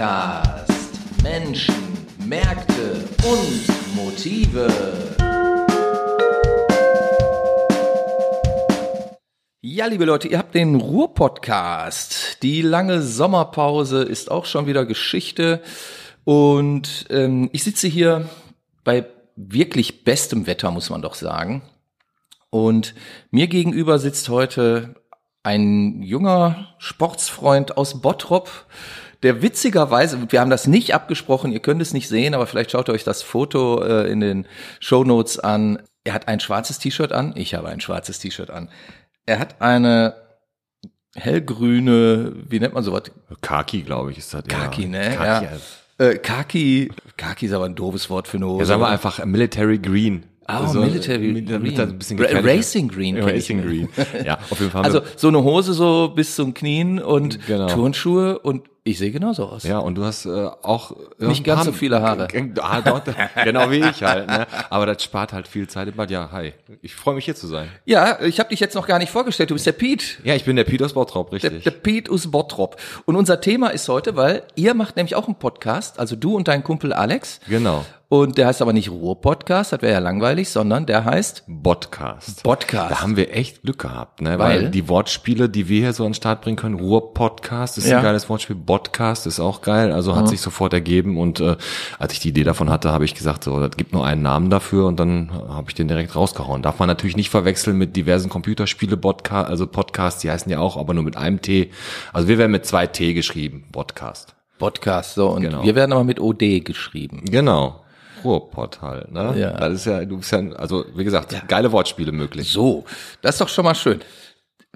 Podcast Menschen, Märkte und Motive. Ja, liebe Leute, ihr habt den Ruhr-Podcast. Die lange Sommerpause ist auch schon wieder Geschichte. Und ähm, ich sitze hier bei wirklich bestem Wetter, muss man doch sagen. Und mir gegenüber sitzt heute ein junger Sportsfreund aus Bottrop, der witzigerweise, wir haben das nicht abgesprochen, ihr könnt es nicht sehen, aber vielleicht schaut ihr euch das Foto äh, in den Show Notes an. Er hat ein schwarzes T-Shirt an, ich habe ein schwarzes T-Shirt an. Er hat eine hellgrüne, wie nennt man sowas? Kaki, glaube ich, ist das. Kaki, ja. ne? Kaki, ja. Äh, Kaki, Kaki ist aber ein doofes Wort für eine Hose. ja, sagen wir einfach Military Green. Ah, Also, Military mit- Green. das ein bisschen Racing Green Racing. Green. Ja, auf jeden Fall. Also so eine Hose so bis zum Knien und Genau. Turnschuhe und ich sehe genauso aus. ja, und du hast äh, auch Nicht ganz so viele Haare. Ah, dort, genau wie ich halt. Ne? Aber das spart halt viel Zeit. im Bad. Ja, hi. Ich freue mich hier zu sein. Ja, ich habe dich jetzt noch gar nicht vorgestellt. Du bist der Pete. Ja, ich bin der Peter aus Bottrop, Der, richtig. der Pete aus Bottrop. Und unser Thema ist heute, weil ihr macht nämlich auch einen Podcast, also du und dein Kumpel Alex. genau. Und der heißt aber nicht Ruhr-Podcast, das wäre ja langweilig, sondern der heißt Podcast. Podcast. Da haben wir echt Glück gehabt, ne? Weil, Weil? die Wortspiele, die wir hier so an den Start bringen können, Ruhr-Podcast ist Ja. ein geiles Wortspiel, Podcast ist auch geil, also hat sich sofort ergeben und äh, als ich die Idee davon hatte, habe ich gesagt, so, das gibt nur einen Namen dafür und dann habe ich den direkt rausgehauen. Darf man natürlich nicht verwechseln mit diversen Computerspiele, Podcast, also Podcasts, die heißen ja auch, aber nur mit einem T. Also wir werden mit zwei T geschrieben, Podcast. Podcast. So, und Genau. wir werden aber mit OD geschrieben. Genau. Ruhrpott halt, ne? Ja. Das ist ja, du bist ja, also wie gesagt, geile Wortspiele möglich. So, das ist doch schon mal schön.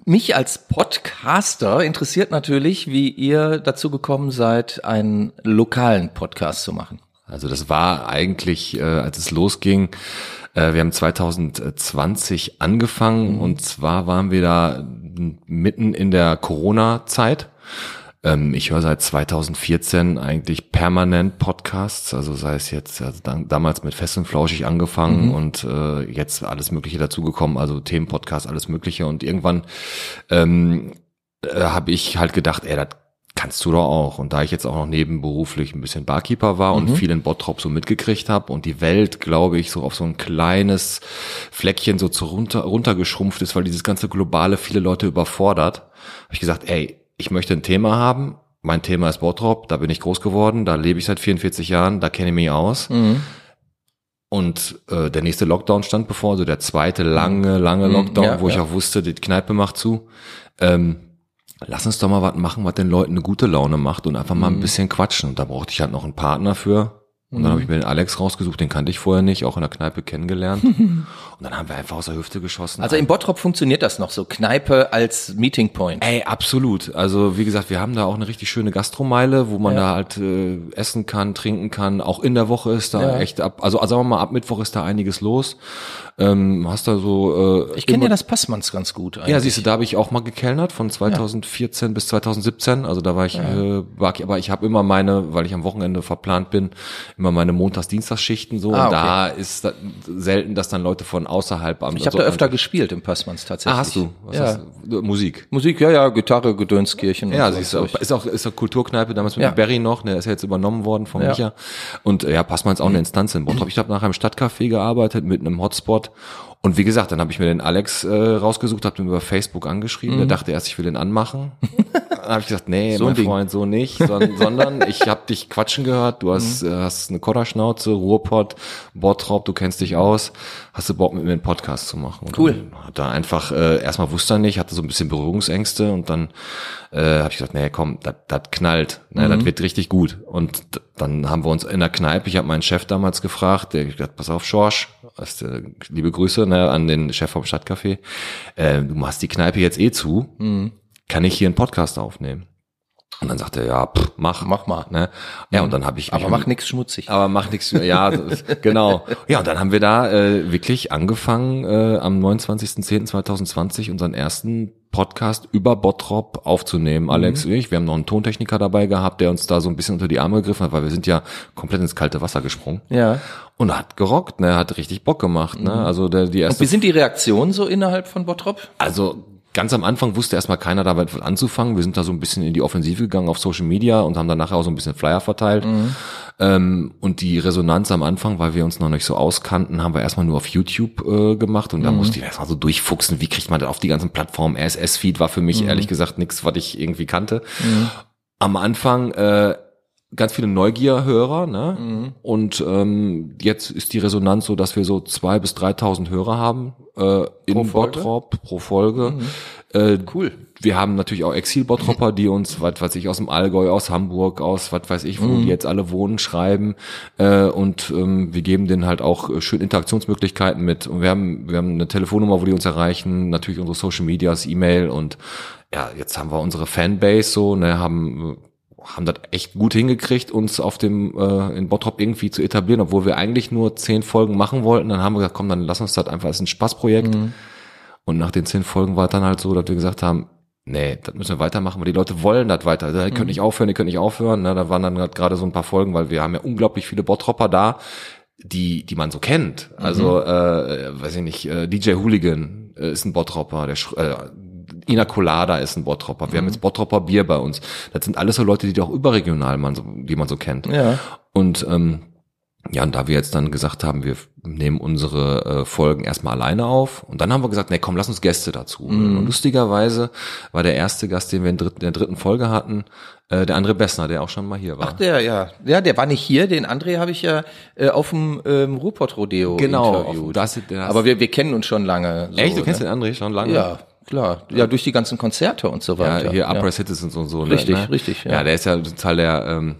Mich als Podcaster interessiert natürlich, wie ihr dazu gekommen seid, einen lokalen Podcast zu machen. Also das war eigentlich, äh, als es losging, äh, wir haben 2020 angefangen und zwar waren wir da mitten in der Corona-Zeit. Ähm, ich höre seit 2014 eigentlich permanent Podcasts, also sei es jetzt also dann, damals mit Fest und Flauschig angefangen und äh, jetzt alles Mögliche dazugekommen, also Themenpodcast, alles Mögliche. Und irgendwann ähm, äh, habe ich halt gedacht, ey, das kannst du doch auch. Und da ich jetzt auch noch nebenberuflich ein bisschen Barkeeper war und viel in Bottrop so mitgekriegt habe und die Welt, glaube ich, so auf so ein kleines Fleckchen so zu runter, runtergeschrumpft ist, weil dieses ganze Globale viele Leute überfordert, habe ich gesagt, ey, ich möchte ein Thema haben. Mein Thema ist Bottrop, da bin ich groß geworden, da lebe ich seit 44 Jahren, da kenne ich mich aus. Und äh, der nächste Lockdown stand bevor, also der zweite lange, lange Lockdown, ja, wo ich ja. auch wusste, die Kneipe macht zu. Ähm, lass uns doch mal was machen, was den Leuten eine gute Laune macht und einfach mal Mhm. ein bisschen quatschen. Und da brauchte ich halt noch einen Partner für. Und dann habe ich mir den Alex rausgesucht, den kannte ich vorher nicht, auch in der Kneipe kennengelernt. und dann haben wir einfach aus der Hüfte geschossen. Also in Bottrop funktioniert das noch so, Kneipe als Meeting Point. Ey, absolut. Also wie gesagt, wir haben da auch eine richtig schöne Gastromeile, wo man Ja. da halt äh, essen kann, trinken kann. Auch in der Woche ist da Ja. echt ab, also sagen wir mal, ab Mittwoch ist da einiges los. Ähm, hast da so äh, Ich kenne ja das Passmanns ganz gut eigentlich. Ja, siehst du, da habe ich auch mal gekellnert von 2014 bis 2017. Also da war ich, äh, war ich aber ich habe immer meine, weil ich am Wochenende verplant bin, immer meine Montags-Dienstagsschichten so. Ah, und okay. da ist da, selten, dass dann Leute von außerhalb am Ich habe da öfter gespielt im Passmanns tatsächlich. Ah, hast du? Was ja. du? Musik. Musik, ja, ja, Gitarre, Gedönskirchen. Ja, so. siehst du, ist auch, ist auch Kulturkneipe, damals mit Ja. Barry noch, der ist ja jetzt übernommen worden von Ja. Micha. Und äh, ja, Passmann ist auch eine Instanz in Bottrop. Ich habe nachher im Stadtcafé gearbeitet mit einem Hotspot. Und wie gesagt, dann habe ich mir den Alex äh, rausgesucht, habe den über Facebook angeschrieben. Der dachte erst, ich will den anmachen. dann habe ich gesagt, nee, Mhm. So ein mein Ding. Freund, so nicht, sondern, sondern ich habe dich quatschen gehört. Du hast, Mhm. äh, hast eine Kodderschnauze, Ruhrpott, Bottrop, du kennst dich aus. Hast du Bock mit mir einen Podcast zu machen? Und Cool. Hat er einfach, äh, erstmal wusste er nicht, hatte so ein bisschen Berührungsängste und dann äh, habe ich gesagt, nee, komm, das knallt, ne, das wird richtig gut. Und dann haben wir uns in der Kneipe, ich habe meinen Chef damals gefragt, der hat gesagt, pass auf, Schorsch, liebe Grüße ne, an den Chef vom Stadtcafé, äh, du machst die Kneipe jetzt eh zu, kann ich hier einen Podcast aufnehmen? Und dann sagte er, ja, pff, mach, Mach mal. Ne? Ja, und dann habe ich Aber mach nix schmutzig. aber macht nichts. Ja, genau. Ja, und dann haben wir da äh, wirklich angefangen, äh, am 29.10.2020 unseren ersten Podcast über Bottrop aufzunehmen. Alex und ich, wir haben noch einen Tontechniker dabei gehabt, der uns da so ein bisschen unter die Arme gegriffen hat, weil wir sind ja komplett ins kalte Wasser gesprungen. Ja. Und hat gerockt, ne, hat richtig Bock gemacht, ne? Also der, die Und erste wie sind die Reaktionen so innerhalb von Bottrop? also ganz am Anfang wusste erstmal keiner damit anzufangen. Wir sind da so ein bisschen in die Offensive gegangen auf Social Media und haben dann nachher auch so ein bisschen Flyer verteilt. Mhm. Ähm, und die Resonanz am Anfang, weil wir uns noch nicht so auskannten, haben wir erstmal nur auf YouTube äh, gemacht und da mhm. musste ich erstmal so durchfuchsen, wie kriegt man das auf die ganzen Plattformen. RSS-Feed war für mich mhm. ehrlich gesagt nichts, was ich irgendwie kannte. Mhm. Am Anfang äh, ganz viele Neugierhörer, ne? Mhm. Und ähm, jetzt ist die Resonanz so, dass wir so zwei bis 3.000 Hörer haben äh, in Bottrop pro Folge. Mhm. Äh, cool. Wir haben natürlich auch Exil-Bottropper, die uns, was weiß ich, aus dem Allgäu, aus Hamburg, aus was weiß ich, wo mhm. die jetzt alle wohnen, schreiben. Äh, und ähm, wir geben denen halt auch äh, schön Interaktionsmöglichkeiten mit. Und wir haben, wir haben eine Telefonnummer, wo die uns erreichen, natürlich unsere Social Medias, E-Mail und ja, jetzt haben wir unsere Fanbase so, ne, haben haben das echt gut hingekriegt, uns auf dem äh, in Bottrop irgendwie zu etablieren, obwohl wir eigentlich nur zehn Folgen machen wollten. Dann haben wir gesagt, komm, dann lass uns das einfach als ein Spaßprojekt. Mhm. Und nach den zehn Folgen war es dann halt so, dass wir gesagt haben, nee, das müssen wir weitermachen, weil die Leute wollen das weiter. Die können mhm. nicht aufhören, die können nicht aufhören. Ne? Da waren dann gerade so ein paar Folgen, weil wir haben ja unglaublich viele Bottropper da, die, die man so kennt. Also, mhm. äh, weiß ich nicht, äh, DJ Hooligan äh, ist ein Bottropper, der äh, Ina Colada ist ein Bottropper. Wir mhm. haben jetzt Bottropper Bier bei uns. Das sind alles so Leute, die auch überregional man so, die man so kennt. Ja. Und ähm, ja, und da wir jetzt dann gesagt haben, wir nehmen unsere äh, Folgen erstmal alleine auf und dann haben wir gesagt, nee, komm, lass uns Gäste dazu. Mhm. Und lustigerweise war der erste Gast, den wir in, dritt, der dritten Folge hatten, äh, der André Bessner, der auch schon mal hier war. Ach, der, ja. Ja, der war nicht hier, den André habe ich ja äh, auf dem ähm, Ruhrpott Rodeo genau, interviewt. Das, das, Aber wir, wir kennen uns schon lange. So, Echt, du kennst ne? den André schon lange? Ja. Klar, ja, durch die ganzen Konzerte und so weiter. Ja, hier Upper ja. Citizens und so. Ne, richtig, ne? richtig. Ja. ja, der ist ja total der, ähm,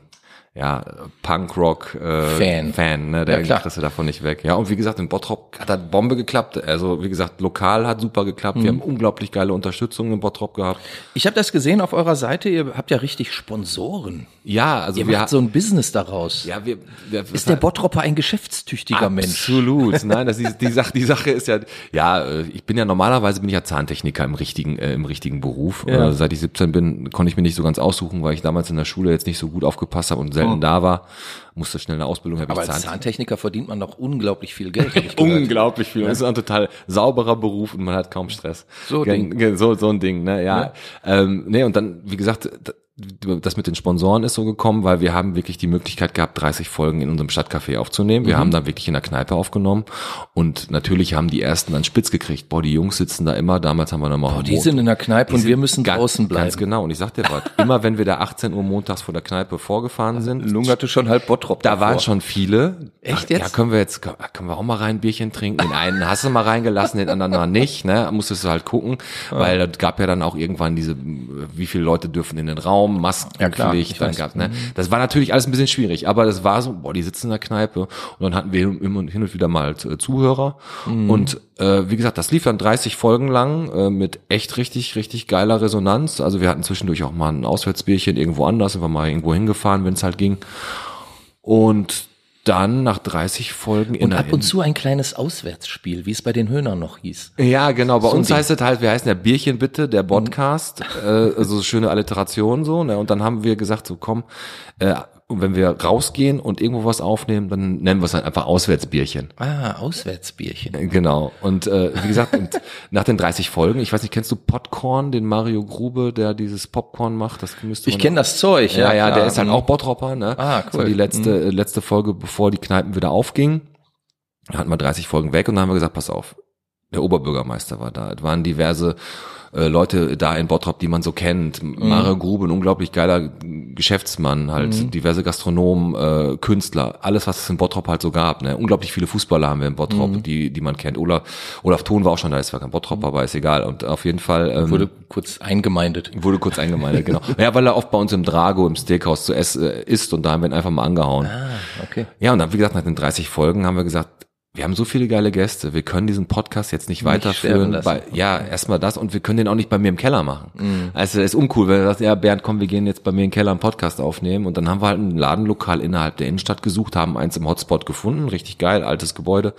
ja, Punkrock äh, Fan. Ne? Der ja, kriegst du davon nicht weg. Ja, und wie gesagt, in Bottrop hat das Bombe geklappt. Also wie gesagt, lokal hat super geklappt. Mhm. Wir haben unglaublich geile Unterstützung in Bottrop gehabt. Ich habe das gesehen auf eurer Seite, ihr habt ja richtig Sponsoren. Ja, also ihr wir macht so ein Business daraus. Ja, wir, wir ist der Bottropper ein geschäftstüchtiger absolut. Mensch? Absolut. Nein, das ist die Sache, die Sache ist ja ja, äh, ich bin ja normalerweise bin ich ja Zahntechniker im richtigen äh, im richtigen Beruf. Ja. Äh, seit ich 17 bin, konnte ich mir nicht so ganz aussuchen, weil ich damals in der Schule jetzt nicht so gut aufgepasst habe und selten oh. da war musste schnell eine Ausbildung haben. Aber als Zahntechniker. Zahntechniker verdient man doch unglaublich viel Geld. unglaublich viel. Ja. Das ist ein total sauberer Beruf und man hat kaum Stress. So, Ding. so, so ein Ding, ne, ja. ja. Ähm, nee, und dann, wie gesagt, das mit den Sponsoren ist so gekommen, weil wir haben wirklich die Möglichkeit gehabt, 30 Folgen in unserem Stadtcafé aufzunehmen. Wir mhm. haben dann wirklich in der Kneipe aufgenommen und natürlich haben die ersten dann spitz gekriegt. Boah, die Jungs sitzen da immer, damals haben wir noch mal Boah, die sind in der Kneipe und wir müssen draußen bleiben. Ganz genau und ich sag dir was, immer wenn wir da 18 Uhr montags vor der Kneipe vorgefahren sind, lungerte schon halb Bottrop Da davor. waren schon viele. Echt jetzt? Ja, können wir jetzt können wir auch mal rein ein Bierchen trinken. Den einen hast du mal reingelassen, den anderen mal nicht, ne? Musstest du halt gucken, ja. weil es gab ja dann auch irgendwann diese wie viele Leute dürfen in den Raum, Masken ja, klar Pflicht dann gab. Ne? Das war natürlich alles ein bisschen schwierig, aber das war so, boah, die sitzen in der Kneipe und dann hatten wir immer hin und wieder mal äh, Zuhörer mhm. und äh, wie gesagt, das lief dann 30 Folgen lang äh, mit echt richtig, richtig geiler Resonanz. Also wir hatten zwischendurch auch mal ein Auswärtsbierchen irgendwo anders, sind wir mal irgendwo hingefahren, wenn es halt ging. Und dann nach 30 Folgen und ab und zu ein kleines Auswärtsspiel, wie es bei den Höhnern noch hieß. Ja, genau. Bei so uns heißt es halt, wir heißen ja Bierchen bitte, der Podcast, mhm. äh, also schöne Alliteration so. Ne? Und dann haben wir gesagt, so komm, äh, und wenn wir rausgehen und irgendwo was aufnehmen, dann nennen wir es halt einfach Auswärtsbierchen. Ah, Auswärtsbierchen. Äh, genau. Und äh, wie gesagt, nach den 30 Folgen, ich weiß nicht, kennst du Popcorn, den Mario Grube, der dieses Popcorn macht? Das müsste Ich kenne das Zeug, ja. Ja, ja, der ist halt auch Bottropper, ne? Ah, cool. Das war die letzte, mhm. letzte Folge, bevor die Kneipen wieder aufgingen. Da hatten wir 30 Folgen weg und dann haben wir gesagt, pass auf, der Oberbürgermeister war da. Es waren diverse äh, Leute da in Bottrop, die man so kennt. Mhm. Mare Grube, ein unglaublich geiler Geschäftsmann, halt mhm. diverse Gastronomen, äh, Künstler, alles, was es in Bottrop halt so gab. Ne? Unglaublich viele Fußballer haben wir in Bottrop, mhm. die, die man kennt. Olaf, Olaf Thon war auch schon da, ist zwar kein Bottrop, mhm. aber ist egal. Und auf jeden Fall ähm, wurde kurz eingemeindet. Wurde kurz eingemeindet, genau. Ja, weil er oft bei uns im Drago im Steakhouse zu essen äh, isst und da haben wir ihn einfach mal angehauen. Ah, okay. Ja, und dann, wie gesagt, nach den 30 Folgen haben wir gesagt, wir haben so viele geile Gäste, wir können diesen Podcast jetzt nicht, nicht weiterführen. Weil, ja, erstmal das und wir können den auch nicht bei mir im Keller machen. Mhm. Also das ist uncool, wenn du sagst, ja Bernd, komm, wir gehen jetzt bei mir im Keller einen Podcast aufnehmen und dann haben wir halt ein Ladenlokal innerhalb der Innenstadt gesucht, haben eins im Hotspot gefunden, richtig geil, altes Gebäude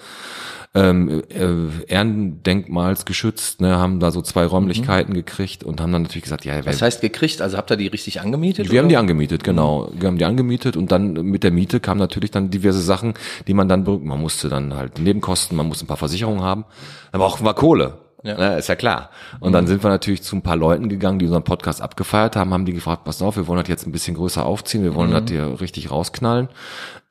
ähm, äh, Ehrendenkmals geschützt, ne, haben da so zwei Räumlichkeiten mhm. gekriegt und haben dann natürlich gesagt, ja, was heißt gekriegt? Also habt ihr die richtig angemietet? Wir oder? haben die angemietet, genau. Mhm. Wir haben die angemietet und dann mit der Miete kamen natürlich dann diverse Sachen, die man dann, man musste dann halt Nebenkosten, man musste ein paar Versicherungen haben, aber auch war Kohle. Ja. Ne, ist ja klar. Und mhm. dann sind wir natürlich zu ein paar Leuten gegangen, die unseren Podcast abgefeiert haben, haben die gefragt, pass auf, wir wollen das jetzt ein bisschen größer aufziehen, wir wollen mhm. das hier richtig rausknallen.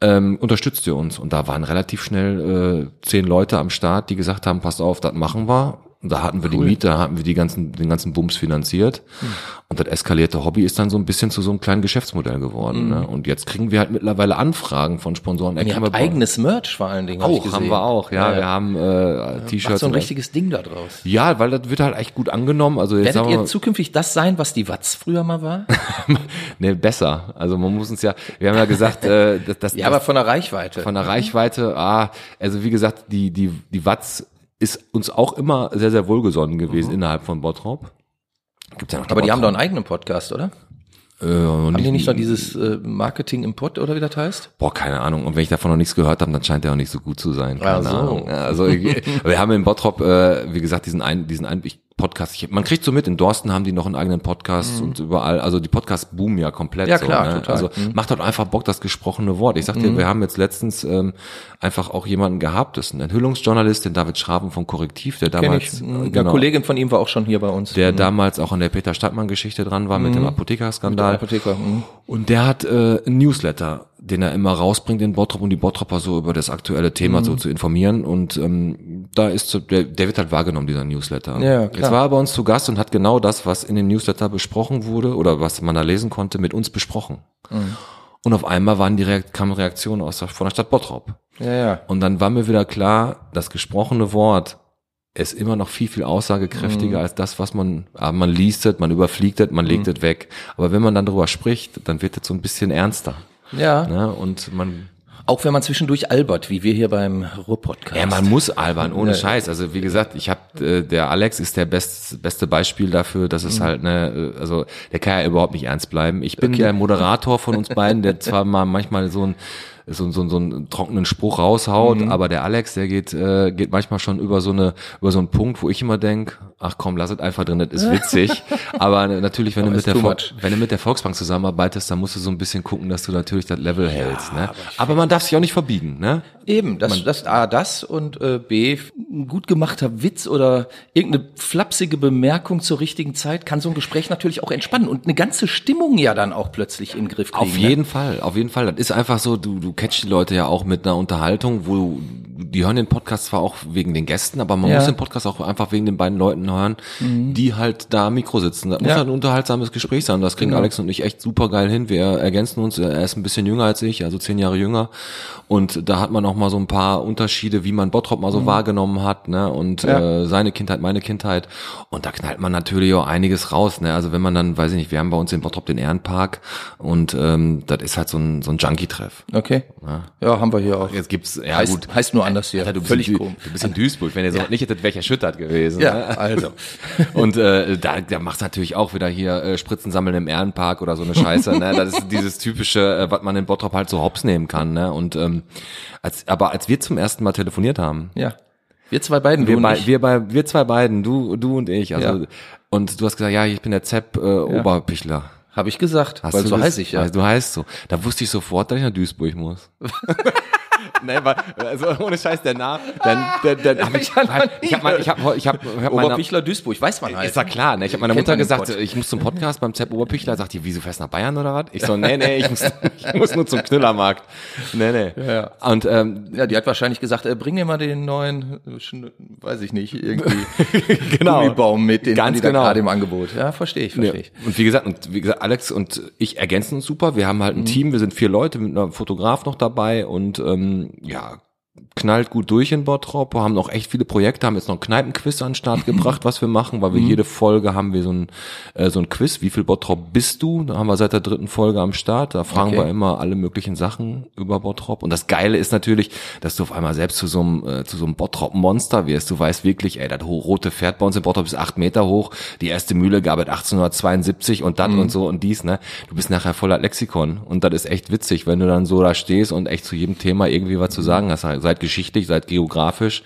Ähm, unterstützt ihr uns? Und da waren relativ schnell äh, zehn Leute am Start, die gesagt haben, pass auf, das machen wir. Da hatten wir cool. die Miete, da hatten wir die ganzen, den ganzen Bums finanziert. Hm. Und das eskalierte Hobby ist dann so ein bisschen zu so einem kleinen Geschäftsmodell geworden. Hm. Ne? Und jetzt kriegen wir halt mittlerweile Anfragen von Sponsoren. Ihr habt eigenes Merch vor allen Dingen. Auch, hab haben wir auch, ja. ja. Wir haben äh, T-Shirts. So ein richtiges Ding da draus. Ja, weil das wird halt echt gut angenommen. Also jetzt Werdet ihr mal, zukünftig das sein, was die Watz früher mal war? ne, besser. Also man muss uns ja, wir haben ja gesagt, äh, dass, dass Ja, aber von der Reichweite. Von der Reichweite, ah, also wie gesagt, die, die, die Watz ist uns auch immer sehr, sehr wohlgesonnen gewesen mhm. innerhalb von Bottrop. Gibt's ja noch die Aber die haben doch einen eigenen Podcast, oder? Äh, haben die nicht noch dieses äh, Marketing im Pod oder wie das heißt? Boah, keine Ahnung. Und wenn ich davon noch nichts gehört habe, dann scheint der auch nicht so gut zu sein. Keine so. Ahnung. Also wir haben in Bottrop, äh, wie gesagt, diesen einen, diesen einen, ich Podcast. Ich, man kriegt so mit, in Dorsten haben die noch einen eigenen Podcast mhm. und überall, also die Podcasts boomen ja komplett. Ja, klar, so, ne? total. Also mhm. macht halt einfach Bock, das gesprochene Wort. Ich sag dir, mhm. wir haben jetzt letztens ähm, einfach auch jemanden gehabt, das ist ein Enthüllungsjournalist, den David Schraben vom Korrektiv, der damals. Kenn ich. Äh, genau, Kollegin von ihm war auch schon hier bei uns. Der mhm. damals auch an der Peter Stadtmann-Geschichte dran war mit dem mhm. Apothekerskandal. Apotheker. Mhm. Und der hat äh, ein Newsletter den er immer rausbringt in Bottrop, um die Bottropper so über das aktuelle Thema mhm. so zu informieren. Und ähm, da ist so, der, der wird halt wahrgenommen, dieser Newsletter. Ja, klar. Jetzt war er bei uns zu Gast und hat genau das, was in dem Newsletter besprochen wurde oder was man da lesen konnte, mit uns besprochen. Mhm. Und auf einmal waren die Reakt kamen Reaktionen aus der, von der Stadt Bottrop. Ja, ja. Und dann war mir wieder klar, das gesprochene Wort ist immer noch viel, viel aussagekräftiger mhm. als das, was man, ah, man liest es, man überfliegt es, man legt es mhm. weg. Aber wenn man dann drüber spricht, dann wird es so ein bisschen ernster. Ja. Ne? Und man auch wenn man zwischendurch albert, wie wir hier beim Ruhr-Podcast. Ja, man muss albern, ohne ja. Scheiß. Also wie gesagt, ich habe äh, der Alex ist der best, beste Beispiel dafür, dass es mhm. halt ne, also der kann ja überhaupt nicht ernst bleiben. Ich bin okay. der Moderator von uns beiden, der zwar mal manchmal so ein so, so, so einen trockenen Spruch raushaut, mhm. aber der Alex, der geht, äh, geht manchmal schon über so eine, über so einen Punkt, wo ich immer denk, ach komm, lass es einfach drin, das ist witzig. aber natürlich, wenn du mit der, wenn du mit der Volksbank zusammenarbeitest, dann musst du so ein bisschen gucken, dass du natürlich das Level ja, hältst, ne? Aber, aber, man darf sich auch nicht verbiegen, ne? Eben, das, man, das A, das und äh, B, ein gut gemachter Witz oder irgendeine flapsige Bemerkung zur richtigen Zeit kann so ein Gespräch natürlich auch entspannen und eine ganze Stimmung ja dann auch plötzlich in den Griff kriegen. Auf jeden ne? Fall, auf jeden Fall. Das ist einfach so, du, du catchst die Leute ja auch mit einer Unterhaltung, wo die hören den Podcast zwar auch wegen den Gästen, aber man ja. muss den Podcast auch einfach wegen den beiden Leuten hören, mhm. die halt da am Mikro sitzen. Das ja. muss halt ein unterhaltsames Gespräch sein. Das kriegen genau. Alex und ich echt super geil hin. Wir ergänzen uns. Er ist ein bisschen jünger als ich, also zehn Jahre jünger. Und da hat man auch mal so ein paar Unterschiede, wie man Bottrop mal so mhm. wahrgenommen hat, ne? Und ja. äh, seine Kindheit, meine Kindheit. Und da knallt man natürlich auch einiges raus, ne? Also wenn man dann, weiß ich nicht, wir haben bei uns in Bottrop den Ehrenpark und ähm, das ist halt so ein, so ein Junkie-Treff. Okay. Ja. ja, haben wir hier auch. Jetzt gibt's, ja heißt, gut. Heißt nur anders hier. Alter, du Völlig bist in, Du bist in Duisburg. Wenn ihr so ja. nicht hättet, wäre ich erschüttert gewesen. Ja, ne? Also. Und äh, da, da machst du natürlich auch wieder hier äh, Spritzen sammeln im Ehrenpark oder so eine Scheiße. ne? Das ist dieses typische, äh, was man in Bottrop halt so hops nehmen kann. Ne? Und ähm, als, aber als wir zum ersten Mal telefoniert haben. Ja. Wir zwei beiden, wir, bei, wir, bei, wir zwei beiden, du, du und ich. Also, ja. Und du hast gesagt, ja, ich bin der Zepp äh, ja. Oberpichler. Habe ich gesagt, Hast weil so heiß ich ja. Du heißt so. Da wusste ich sofort, dass ich nach Duisburg muss. Nein, weil, also ohne Scheiß, der Name, dann, dann, dann hab ich, ich habe ich hab, ich hab, ich hab Oberpichler Duisburg, weiß man halt. Ist ja klar, ne? Ich habe meiner Mutter gesagt, ich muss zum Podcast beim Zepp Oberpichler, sagt die, wieso fährst du nach Bayern oder was? Ich so, nee, nee, ich muss, ich muss nur zum Knüllermarkt. Nee, nee. Ja, ja. Und, ähm, ja, die hat wahrscheinlich gesagt, äh, bring dir mal den neuen, weiß ich nicht, irgendwie genau. Gummibaum mit, den Ganz die genau. gerade im Angebot. Ja, verstehe ich, verstehe ich. Und wie gesagt, und wie gesagt, Alex und ich ergänzen uns super. Wir haben halt ein mhm. Team, wir sind vier Leute mit einem Fotograf noch dabei und ähm, ja, knallt gut durch in Bottrop, haben noch echt viele Projekte, haben jetzt noch ein Kneipenquiz an den Start gebracht, was wir machen, weil wir mhm. jede Folge haben wir so ein, äh, so ein Quiz, wie viel Bottrop bist du? Da haben wir seit der dritten Folge am Start, da fragen okay. wir immer alle möglichen Sachen über Bottrop und das Geile ist natürlich, dass du auf einmal selbst zu so einem, äh, zu so einem Bottrop-Monster wirst, du weißt wirklich, ey, das rote Pferd bei uns in Bottrop ist acht Meter hoch, die erste Mühle gab es 1872 und das mhm. und so und dies, ne? Du bist nachher voller Lexikon und das ist echt witzig, wenn du dann so da stehst und echt zu jedem Thema irgendwie was zu sagen hast, seid geschichtlich, seid geografisch.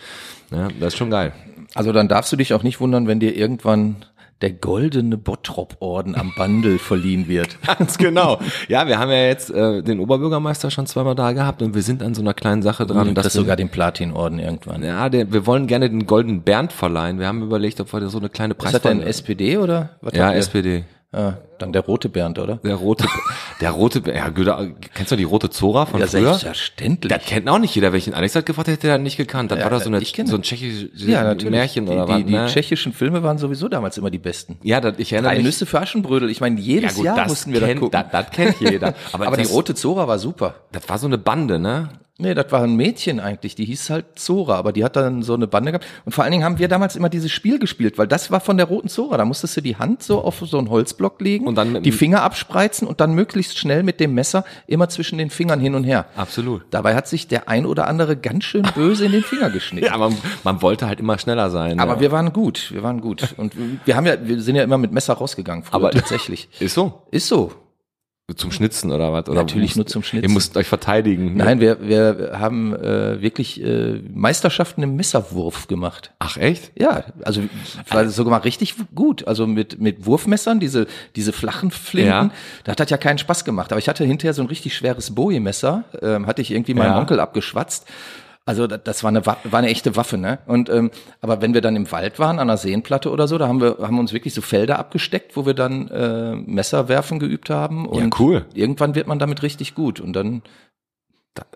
Ja, das ist schon geil. Also dann darfst du dich auch nicht wundern, wenn dir irgendwann der goldene Bottrop-Orden am Bandel verliehen wird. Ganz genau. Ja, wir haben ja jetzt äh, den Oberbürgermeister schon zweimal da gehabt und wir sind an so einer kleinen Sache dran. Und das sogar den Platin-Orden irgendwann. ja, der, wir wollen gerne den goldenen Bernd verleihen. Wir haben überlegt, ob wir so eine kleine Ist das denn. SPD oder? Was Ja? SPD. Ah, dann der rote Bernd, oder? Der rote, der rote, ja, Güter, kennst du die rote Zora von Ja, früher? selbstverständlich. Das kennt auch nicht jeder. Welchen Alex hat gefragt, hätte er nicht gekannt. Das Ja, war da so, eine, so ein tschechisches ja, natürlich. Märchen die, oder die, was, Die ne? tschechischen Filme waren sowieso damals immer die besten. Ja, das, ich erinnere Drei mich. Nüsse für Aschenbrödel. Ich meine, jedes ja, gut, Jahr das mussten wir das kennt, gucken. das, das kennt jeder. Aber, Aber die das, rote Zora war super. das war so eine Bande, ne? Nee, das war ein Mädchen eigentlich, die hieß halt Zora, aber die hat dann so eine Bande gehabt. Und vor allen Dingen haben wir damals immer dieses Spiel gespielt, weil das war von der roten Zora. Da musstest du die Hand so auf so einen Holzblock legen, Und dann die Finger abspreizen und dann möglichst schnell mit dem Messer immer zwischen den Fingern hin und her. Absolut. Dabei hat sich der ein oder andere ganz schön böse in den Finger geschnitten. Ja, man, man wollte halt immer schneller sein. Aber ne? wir waren gut, wir waren gut. Und wir haben ja, wir sind ja immer mit Messer rausgegangen, früher Aber- tatsächlich. Ist so. Ist so. Zum Schnitzen oder was? Oder Natürlich nur zum Schnitzen. Ihr müsst euch verteidigen. ne? Nein, wir, wir haben äh, wirklich äh, Meisterschaften im Messerwurf gemacht. Ach, echt? Ja, also war sogar mal richtig gut. Also mit, mit Wurfmessern, diese, diese flachen Flinten, Ja. da hat das ja keinen Spaß gemacht. Aber ich hatte hinterher so ein richtig schweres Bowie-Messer, ähm, hatte ich irgendwie meinem Ja. Onkel abgeschwatzt. Also das, war eine Wa- war eine echte Waffe, ne? Und ähm, aber wenn wir dann im Wald waren an einer Seenplatte oder so, da haben wir haben uns wirklich so Felder abgesteckt, wo wir dann äh, Messer werfen geübt haben. Und cool. Irgendwann wird man damit richtig gut und dann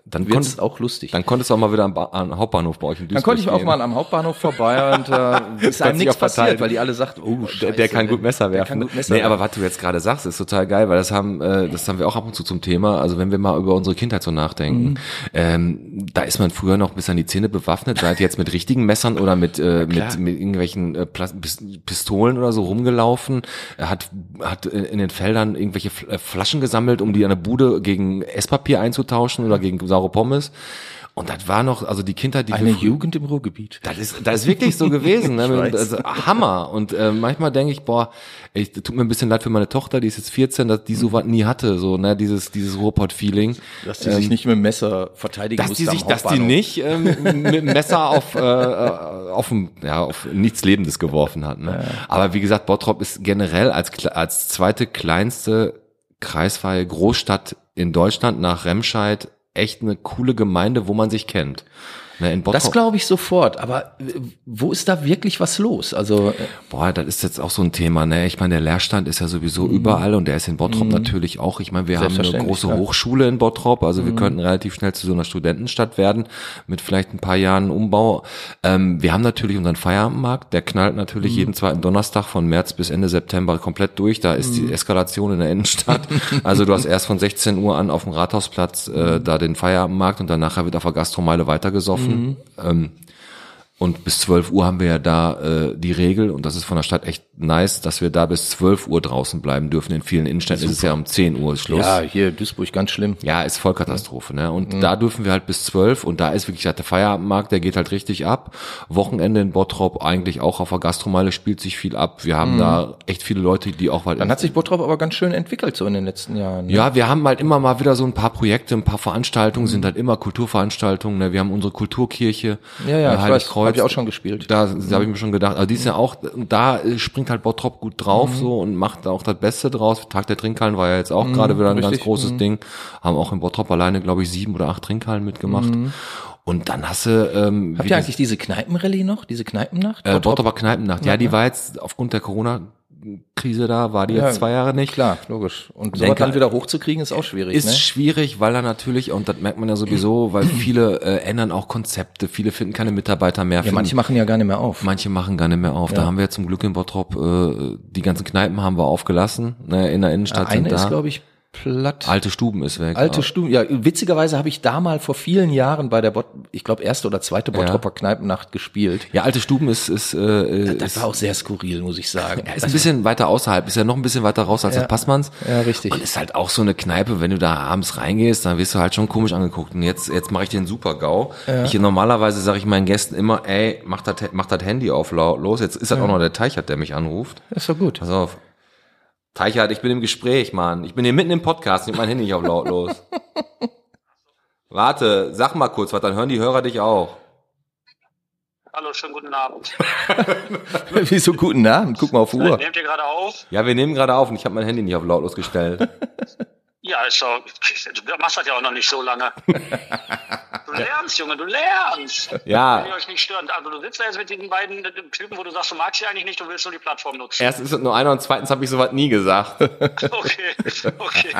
Dann, wird konnt, es auch lustig. dann konntest du auch mal wieder am, ba am Hauptbahnhof bei euch in Dann konnte ich auch gehen. mal am Hauptbahnhof vorbei und äh, ist einem nichts passiert, weil die alle sagt, oh, Der, Scheiße, der kann gut Messer der werfen. gut Messer nee, aber werfen. was du jetzt gerade sagst, ist total geil, weil das haben, äh, das haben wir auch ab und zu zum Thema. Also wenn wir mal über unsere Kindheit so nachdenken, Mhm. ähm, da ist man früher noch bis an die Zähne bewaffnet, seid jetzt mit richtigen Messern oder mit äh, mit, mit irgendwelchen äh, Pistolen oder so rumgelaufen, Er hat hat in den Feldern irgendwelche äh, Flaschen gesammelt, um die an der Bude gegen Esspapier einzutauschen oder gegen saure Pommes. Und das war noch, also die Kindheit, die Eine Jugend im Ruhrgebiet. das ist, das ist wirklich so gewesen. Ne? Also, Hammer. Und äh, manchmal denke ich, boah, ich, tut mir ein bisschen leid für meine Tochter, die ist jetzt 14, dass die sowas nie hatte, so, ne, dieses, dieses Ruhrpott-Feeling. Dass die sich nicht mit dem Messer verteidigen Dass die musste am sich, dass die nicht ähm, mit dem Messer auf, äh, äh, auf, ein, ja, auf nichts Lebendes geworfen hat. Ne? Aber wie gesagt, Bottrop ist generell als, als zweite kleinste kreisfreie Großstadt in Deutschland nach Remscheid echt eine coole Gemeinde, wo man sich kennt. Ne, Das glaube ich sofort, aber äh, wo ist da wirklich was los? Also äh, Boah, das ist jetzt auch so ein Thema, ne? Ich meine, der Leerstand ist ja sowieso überall und der ist in Bottrop natürlich auch. Ich meine, wir haben eine große ja. Hochschule in Bottrop, also wir könnten relativ schnell zu so einer Studentenstadt werden mit vielleicht ein paar Jahren Umbau. Ähm, wir haben natürlich unseren Feierabendmarkt, der knallt natürlich jeden zweiten Donnerstag von März bis Ende September komplett durch. Da ist die Eskalation in der Innenstadt. Also du hast erst von 16 Uhr an auf dem Rathausplatz äh, da den Feierabendmarkt und dann nachher wird auf der Gastromeile weitergesoffen. Ähm, und bis 12 Uhr haben wir ja da äh, die Regel, und das ist von der Stadt echt nice, dass wir da bis 12 Uhr draußen bleiben dürfen. In vielen Innenstädten ist es ja um 10 Uhr Schluss. ja, hier Duisburg ganz schlimm. Ja, ist Vollkatastrophe, ne? Und da dürfen wir halt bis zwölf und da ist wirklich halt der Feierabendmarkt, der geht halt richtig ab. Wochenende in Bottrop eigentlich auch auf der Gastromeile spielt sich viel ab. Wir haben da echt viele Leute, die auch halt Dann hat sich Bottrop aber ganz schön entwickelt so in den letzten Jahren. ne? ja, wir haben halt immer mal wieder so ein paar Projekte, ein paar Veranstaltungen, sind halt immer Kulturveranstaltungen. Ne? Wir haben unsere Kulturkirche, ja, ja äh, ich weiß, habe ich auch schon gespielt. Da, da habe ich mir schon gedacht, also die ist ja auch, da äh, springt halt Bottrop gut drauf Mhm. so und macht auch das Beste draus. Tag der Trinkhallen war ja jetzt auch gerade wieder ein ganz richtig, großes Ding. Haben auch in Bottrop alleine, glaube ich, sieben oder acht Trinkhallen mitgemacht. Und dann hast du, ähm, Mhm. Habt ihr eigentlich diese Kneipenrallye noch, diese Kneipennacht? äh, Bottroper Kneipennacht. Ja, die war jetzt aufgrund der Corona-Krise da, war die Ja, jetzt zwei Jahre nicht. Klar, logisch. Und so Denke- dann wieder hochzukriegen ist auch schwierig. Ist ne? schwierig, weil er natürlich, und das merkt man ja sowieso, weil viele äh, ändern auch Konzepte, viele finden keine Mitarbeiter mehr. Ja, finden, manche machen ja gar nicht mehr auf. Manche machen gar nicht mehr auf. Da haben wir zum Glück in Bottrop, äh, die ganzen Kneipen haben wir aufgelassen. Ne, in der Innenstadt Eine ist, glaube ich, platt. Alte Stuben ist weg. Alte Stuben. Ja, witzigerweise habe ich da mal vor vielen Jahren bei der, Bot ich glaube, erste oder zweite Bottropper Kneipennacht gespielt. ja, alte Stuben ist, ist, äh, Das ist, war auch sehr skurril, muss ich sagen. ja, ist ein bisschen weiter außerhalb, ist ja noch ein bisschen weiter raus als Ja. das Passmanns. Ja, richtig. Und ist halt auch so eine Kneipe, wenn du da abends reingehst, dann wirst du halt schon komisch angeguckt. Und jetzt, jetzt mache ich den Super-GAU. Ich normalerweise sage ich meinen Gästen immer, ey, mach das, mach das Handy auf lautlos. Jetzt ist das auch noch der Teichert, der mich anruft. Das ist doch gut. Pass auf. Teichert, ich bin im Gespräch, Mann. Ich bin hier mitten im Podcast, nimm mein Handy nicht auf lautlos. Warte, sag mal kurz was, dann hören die Hörer dich auch. Hallo, schönen guten Abend. Wieso guten Abend? Guck mal auf die Uhr. Nehmt ihr gerade auf? Ja, wir nehmen gerade auf und ich habe mein Handy nicht auf lautlos gestellt. Ja, ist doch, du machst das ja auch noch nicht so lange. Du lernst, Junge, du lernst. Ja. Wenn ihr euch nicht stören. Also du sitzt da jetzt mit diesen beiden Typen, wo du sagst, du magst sie eigentlich nicht, du willst nur die Plattform nutzen. Erstens ist es nur einer und zweitens habe ich sowas nie gesagt. Okay, okay,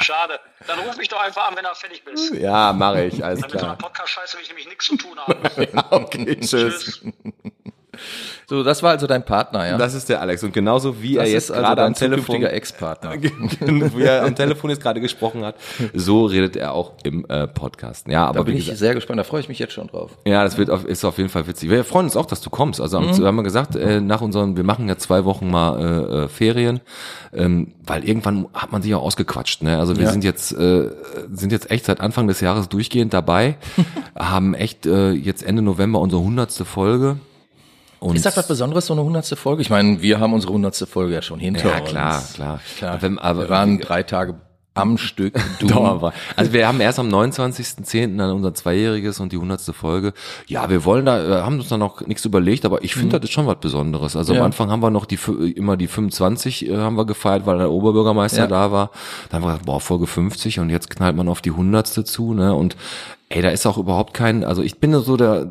schade. Dann ruf mich doch einfach an, wenn du fertig bist. Ja, mache ich, alles Dann mit so einer klar. Podcast-Scheiße will ich nämlich nichts zu tun haben. Okay, tschüss. Tschüss. So, das war also dein Partner, ja? Das ist der Alex und genauso wie Das er jetzt also gerade am Telefon Ex-Partner. wie er am Telefon jetzt gerade gesprochen hat, so redet er auch im äh, Podcast. Ja, Da aber bin wie ich gesagt, sehr gespannt, da freue ich mich jetzt schon drauf. ja, das wird auf, ist auf jeden Fall witzig. Wir freuen uns auch, dass du kommst. Also Mhm. wir haben ja gesagt, äh, nach unseren, wir machen ja zwei Wochen mal äh, äh, Ferien, ähm, weil irgendwann hat man sich auch ausgequatscht. Ne? Also wir Ja. sind jetzt äh, sind jetzt echt seit Anfang des Jahres durchgehend dabei, haben echt äh, jetzt Ende November unsere hundertste Folge. Und Ist das was Besonderes, so eine hundertste Folge? Ich meine, wir haben unsere hundertste Folge ja schon hinter ja, uns. klar, klar. Klar. Wenn, aber wir waren drei Tage am Stück. Du. Dauerbar. Also wir haben erst am 29.10. dann unser Zweijähriges und die hundertste Folge. Ja, wir wollen da, äh, haben uns da noch nichts überlegt, aber ich finde, das ist schon was Besonderes. Also Mhm. Ja. am Anfang haben wir noch die fü- immer die 25 äh, haben wir gefeiert, weil der Oberbürgermeister Ja. da war. Dann haben wir gesagt, boah, Folge 50 und jetzt knallt man auf die hundertste zu, ne? Und ey, da ist auch überhaupt kein, also ich bin so der,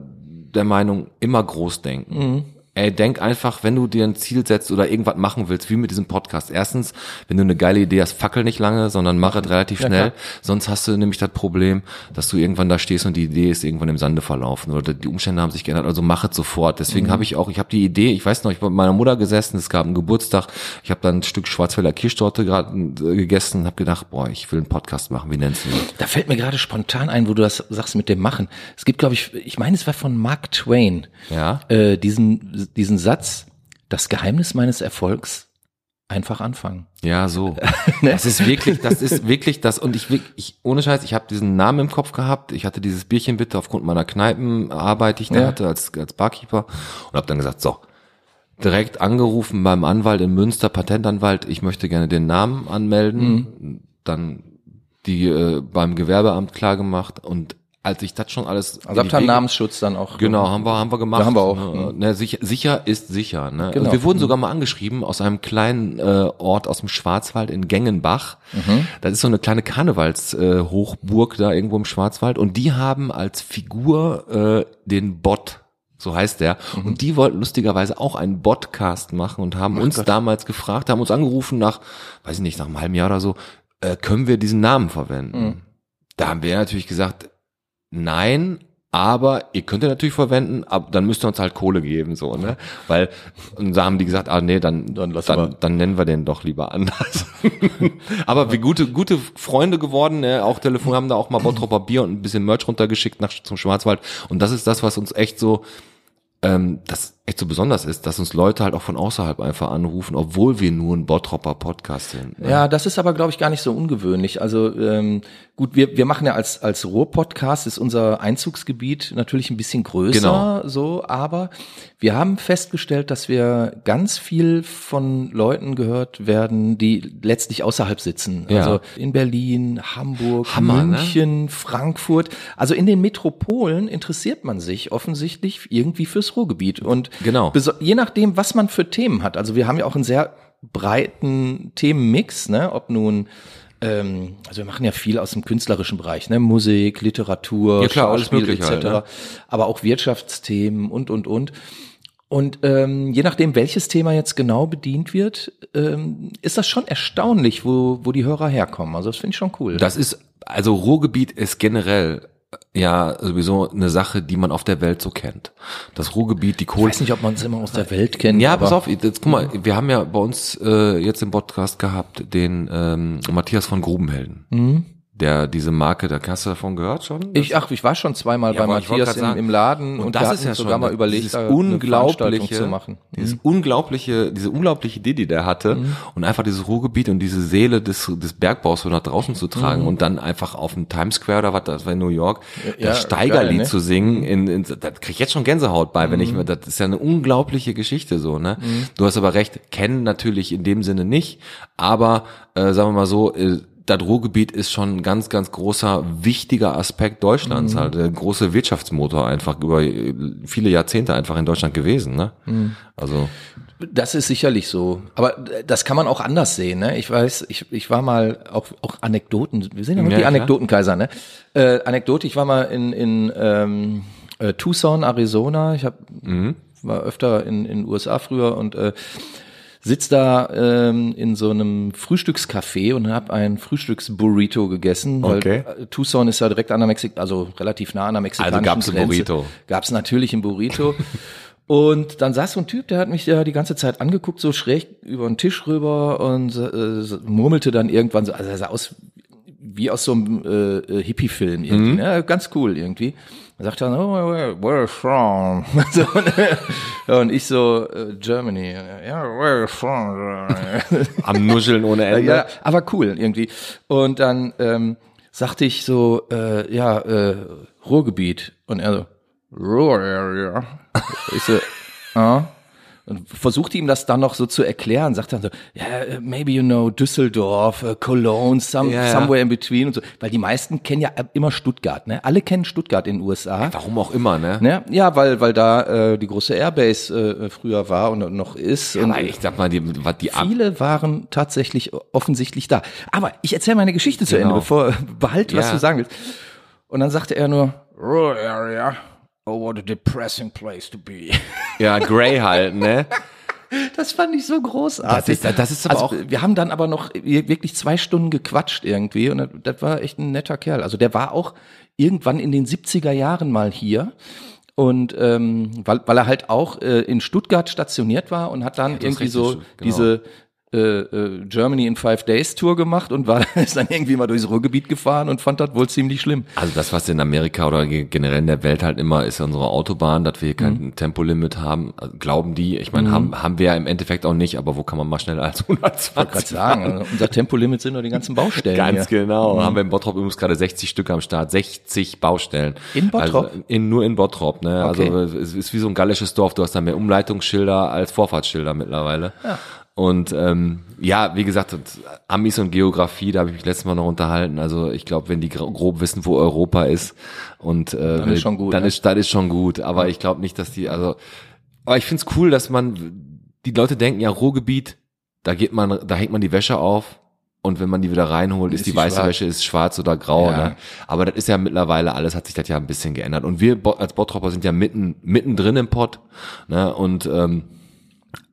der Meinung, immer groß denken. Mhm. Ey, denk einfach, wenn du dir ein Ziel setzt oder irgendwas machen willst, wie mit diesem Podcast. Erstens, wenn du eine geile Idee hast, fackel nicht lange, sondern mach es relativ Ja, schnell. klar. Sonst hast du nämlich das Problem, dass du irgendwann da stehst und die Idee ist irgendwann im Sande verlaufen oder die Umstände haben sich geändert. Also mach es sofort. Deswegen Mhm. habe ich auch, ich habe die Idee, ich weiß noch, ich war bei meiner Mutter gesessen, es gab einen Geburtstag, ich habe dann ein Stück Schwarzwälder Kirschtorte gerade äh, gegessen und habe gedacht, boah, ich will einen Podcast machen. Wie nennst du das? Da fällt mir gerade spontan ein, wo du das sagst mit dem Machen. Es gibt, glaube ich, ich meine, es war von Mark Twain, Ja. äh, diesen, diesen Satz, das Geheimnis meines Erfolgs, einfach anfangen. Ja, so. Ne? Das ist wirklich, das ist wirklich das und ich, ich ohne Scheiß, ich habe diesen Namen im Kopf gehabt. Ich hatte dieses Bierchen bitte aufgrund meiner Kneipenarbeit, die ich da Ja. hatte als als Barkeeper und habe dann gesagt, so direkt angerufen beim Anwalt in Münster, Patentanwalt, ich möchte gerne den Namen anmelden, Mhm. dann die äh, beim Gewerbeamt klar gemacht und als ich das schon alles Also habt ihr Namensschutz dann auch. Genau, haben wir, haben wir gemacht. Ja, haben wir auch. Ne, ne, sicher, sicher ist sicher. Ne? Genau. Und wir wurden sogar mal angeschrieben aus einem kleinen äh, Ort aus dem Schwarzwald in Gengenbach. Mhm. Das ist so eine kleine Karnevalshochburg äh, da irgendwo im Schwarzwald. Und die haben als Figur äh, den Bot. So heißt der. Mhm. Und die wollten lustigerweise auch einen Podcast machen und haben uns damals gefragt, haben uns angerufen nach, weiß ich nicht, nach einem halben Jahr oder so, äh, können wir diesen Namen verwenden? Mhm. Da haben wir natürlich gesagt, nein, aber ihr könnt ihr natürlich verwenden, aber dann müsst ihr uns halt Kohle geben, so, ne? Weil, und da haben die gesagt, ah nee, dann, Dann dann, dann, nennen wir den doch lieber anders. aber wie gute, gute Freunde geworden, ne? auch Telefon haben da auch mal Bottropper Bier und ein bisschen Merch runtergeschickt nach, zum Schwarzwald. Und das ist das, was uns echt so, ähm, das echt so besonders ist, dass uns Leute halt auch von außerhalb einfach anrufen, obwohl wir nur ein Bottropper Podcast sind. Ne? Ja, das ist aber, glaube ich, gar nicht so ungewöhnlich. Also ähm, gut, wir, wir machen ja als, als Ruhr-Podcast, ist unser Einzugsgebiet natürlich ein bisschen größer, Genau. so, aber wir haben festgestellt, dass wir ganz viel von Leuten gehört werden, die letztlich außerhalb sitzen. Ja. Also in Berlin, Hamburg, Hammer, ne? München, Frankfurt. Also in den Metropolen interessiert man sich offensichtlich irgendwie fürs Ruhrgebiet. Und Genau. je nachdem, was man für Themen hat. Also wir haben ja auch einen sehr breiten Themenmix, ne? Ob nun ähm, also wir machen ja viel aus dem künstlerischen Bereich, ne? Musik, Literatur, Ja, klar, alles Mögliche etc. halt, ne? Aber auch Wirtschaftsthemen und und und. Und ähm, je nachdem, welches Thema jetzt genau bedient wird, ähm, ist das schon erstaunlich, wo, wo die Hörer herkommen. Also das finde ich schon cool. Das ist, also Ruhrgebiet ist generell ja sowieso eine Sache, die man auf der Welt so kennt. Das Ruhrgebiet, die ich Kohle. weiß nicht, ob man es immer aus der Welt kennt. Ja, aber pass auf, jetzt guck mal, wir haben ja bei uns äh, jetzt im Podcast gehabt den ähm, Matthias von Grubenhelden, der diese Marke, da hast du davon gehört schon? Ich, ach, ich war schon zweimal Ja, bei Matthias im, im Laden und, und das ist ja sogar mal überlegt, dieses unglaubliche, zu machen. dieses unglaubliche, diese unglaubliche Idee, die der hatte und einfach dieses Ruhrgebiet und diese Seele des, des Bergbaus so nach draußen zu tragen und dann einfach auf dem Times Square oder was, das war in New York, Ja, das Steigerlied geil, ne? zu singen, in, in, da krieg ich jetzt schon Gänsehaut bei, wenn ich mir, das ist ja eine unglaubliche Geschichte so, ne? Du hast aber recht, kennen natürlich in dem Sinne nicht, aber äh, sagen wir mal so, äh, das Ruhrgebiet ist schon ein ganz, ganz großer, wichtiger Aspekt Deutschlands, halt der große Wirtschaftsmotor einfach über viele Jahrzehnte einfach in Deutschland gewesen. Ne? Also Das ist sicherlich so. Aber das kann man auch anders sehen. Ne? Ich weiß, ich, ich war mal auch, auch Anekdoten. Wir sind ja noch Ja, die. Anekdotenkaiser. Ne? Äh, Anekdote, ich war mal in, in ähm, äh, Tucson, Arizona. Ich hab, war öfter in in USA früher und äh, sitz da ähm, in so einem Frühstückscafé und habe ein Frühstücksburrito gegessen. Okay. Weil äh, Tucson ist ja direkt an der Mexik, also relativ nah an der mexikanischen Also gab's ein Grenze. Burrito. Gab's natürlich ein Burrito. Und dann saß so ein Typ, der hat mich ja die ganze Zeit angeguckt, so schräg über den Tisch rüber und äh, murmelte dann irgendwann so, also er sah aus wie aus so einem äh, äh, Hippie-Film irgendwie, ne? ganz cool irgendwie. Dann sagt er, oh, where, where from? so, ne? und ich so, äh, Germany, ja, where from? am Nuscheln ohne Ende. Ja, aber cool irgendwie. Und dann ähm, sagte ich so, äh, ja, äh, Ruhrgebiet. Und er so, Ruhr Area. Ich so, ah. Und versuchte ihm das dann noch so zu erklären, sagt dann so, ja, yeah, maybe you know Düsseldorf, äh, Cologne, some, Ja, ja. somewhere in between und so. Weil die meisten kennen ja immer Stuttgart, ne? Alle kennen Stuttgart in den USA. Warum auch immer, ne? Ne? Ja, weil, weil da äh, die große Airbase äh, früher war und noch ist. und Aber ich sag mal, die, was die Viele waren tatsächlich offensichtlich da. Aber ich erzähle meine Geschichte zu Genau. Ende, bevor behalte, was Ja. du sagen willst. Und dann sagte er nur, Rural area. Oh, what a depressing place to be. ja, Grey halt, ne? Das fand ich so großartig. Das ist- das ist aber also, auch- Wir haben dann aber noch wirklich zwei Stunden gequatscht irgendwie und das, das war echt ein netter Kerl. Also der war auch irgendwann in den 70er Jahren mal hier. Und ähm, weil, weil er halt auch äh, in Stuttgart stationiert war und hat dann hast irgendwie so genau. diese Germany in Five Days Tour gemacht und war ist dann irgendwie mal durchs Ruhrgebiet gefahren und fand das wohl ziemlich schlimm. Also das, was in Amerika oder ge- generell in der Welt halt immer ist, unsere Autobahn, dass wir hier kein Mhm. Tempolimit haben. Also glauben die, ich meine, haben, haben wir ja im Endeffekt auch nicht, aber wo kann man mal schneller als Gerade 120 sagen, also unser Tempolimit sind nur die ganzen Baustellen. Ganz hier. genau. Haben wir in Bottrop übrigens gerade 60 Stück am Start. 60 Baustellen. In Bottrop? Also in, nur in Bottrop, ne? Okay. Also es ist wie so ein gallisches Dorf. Du hast da mehr Umleitungsschilder als Vorfahrtsschilder mittlerweile. Ja. Und ähm, ja, wie gesagt, Amis und Geografie, da habe ich mich letztes Mal noch unterhalten. Also ich glaube, wenn die gro- grob wissen, wo Europa ist und äh, Dann ist schon gut, dann ne? ist das ist schon gut. Aber ich glaube nicht, dass die, also, aber ich find's cool, dass man, die Leute denken ja Ruhrgebiet, da geht man, da hängt man die Wäsche auf und wenn man die wieder reinholt, ist, Ist die die weiße schwarz. Wäsche ist schwarz oder grau. Ja. Ne? Aber das ist ja mittlerweile alles, hat sich das ja ein bisschen geändert. Und wir als Bottropper sind ja mitten mittendrin im Pott. Ne? Und ähm,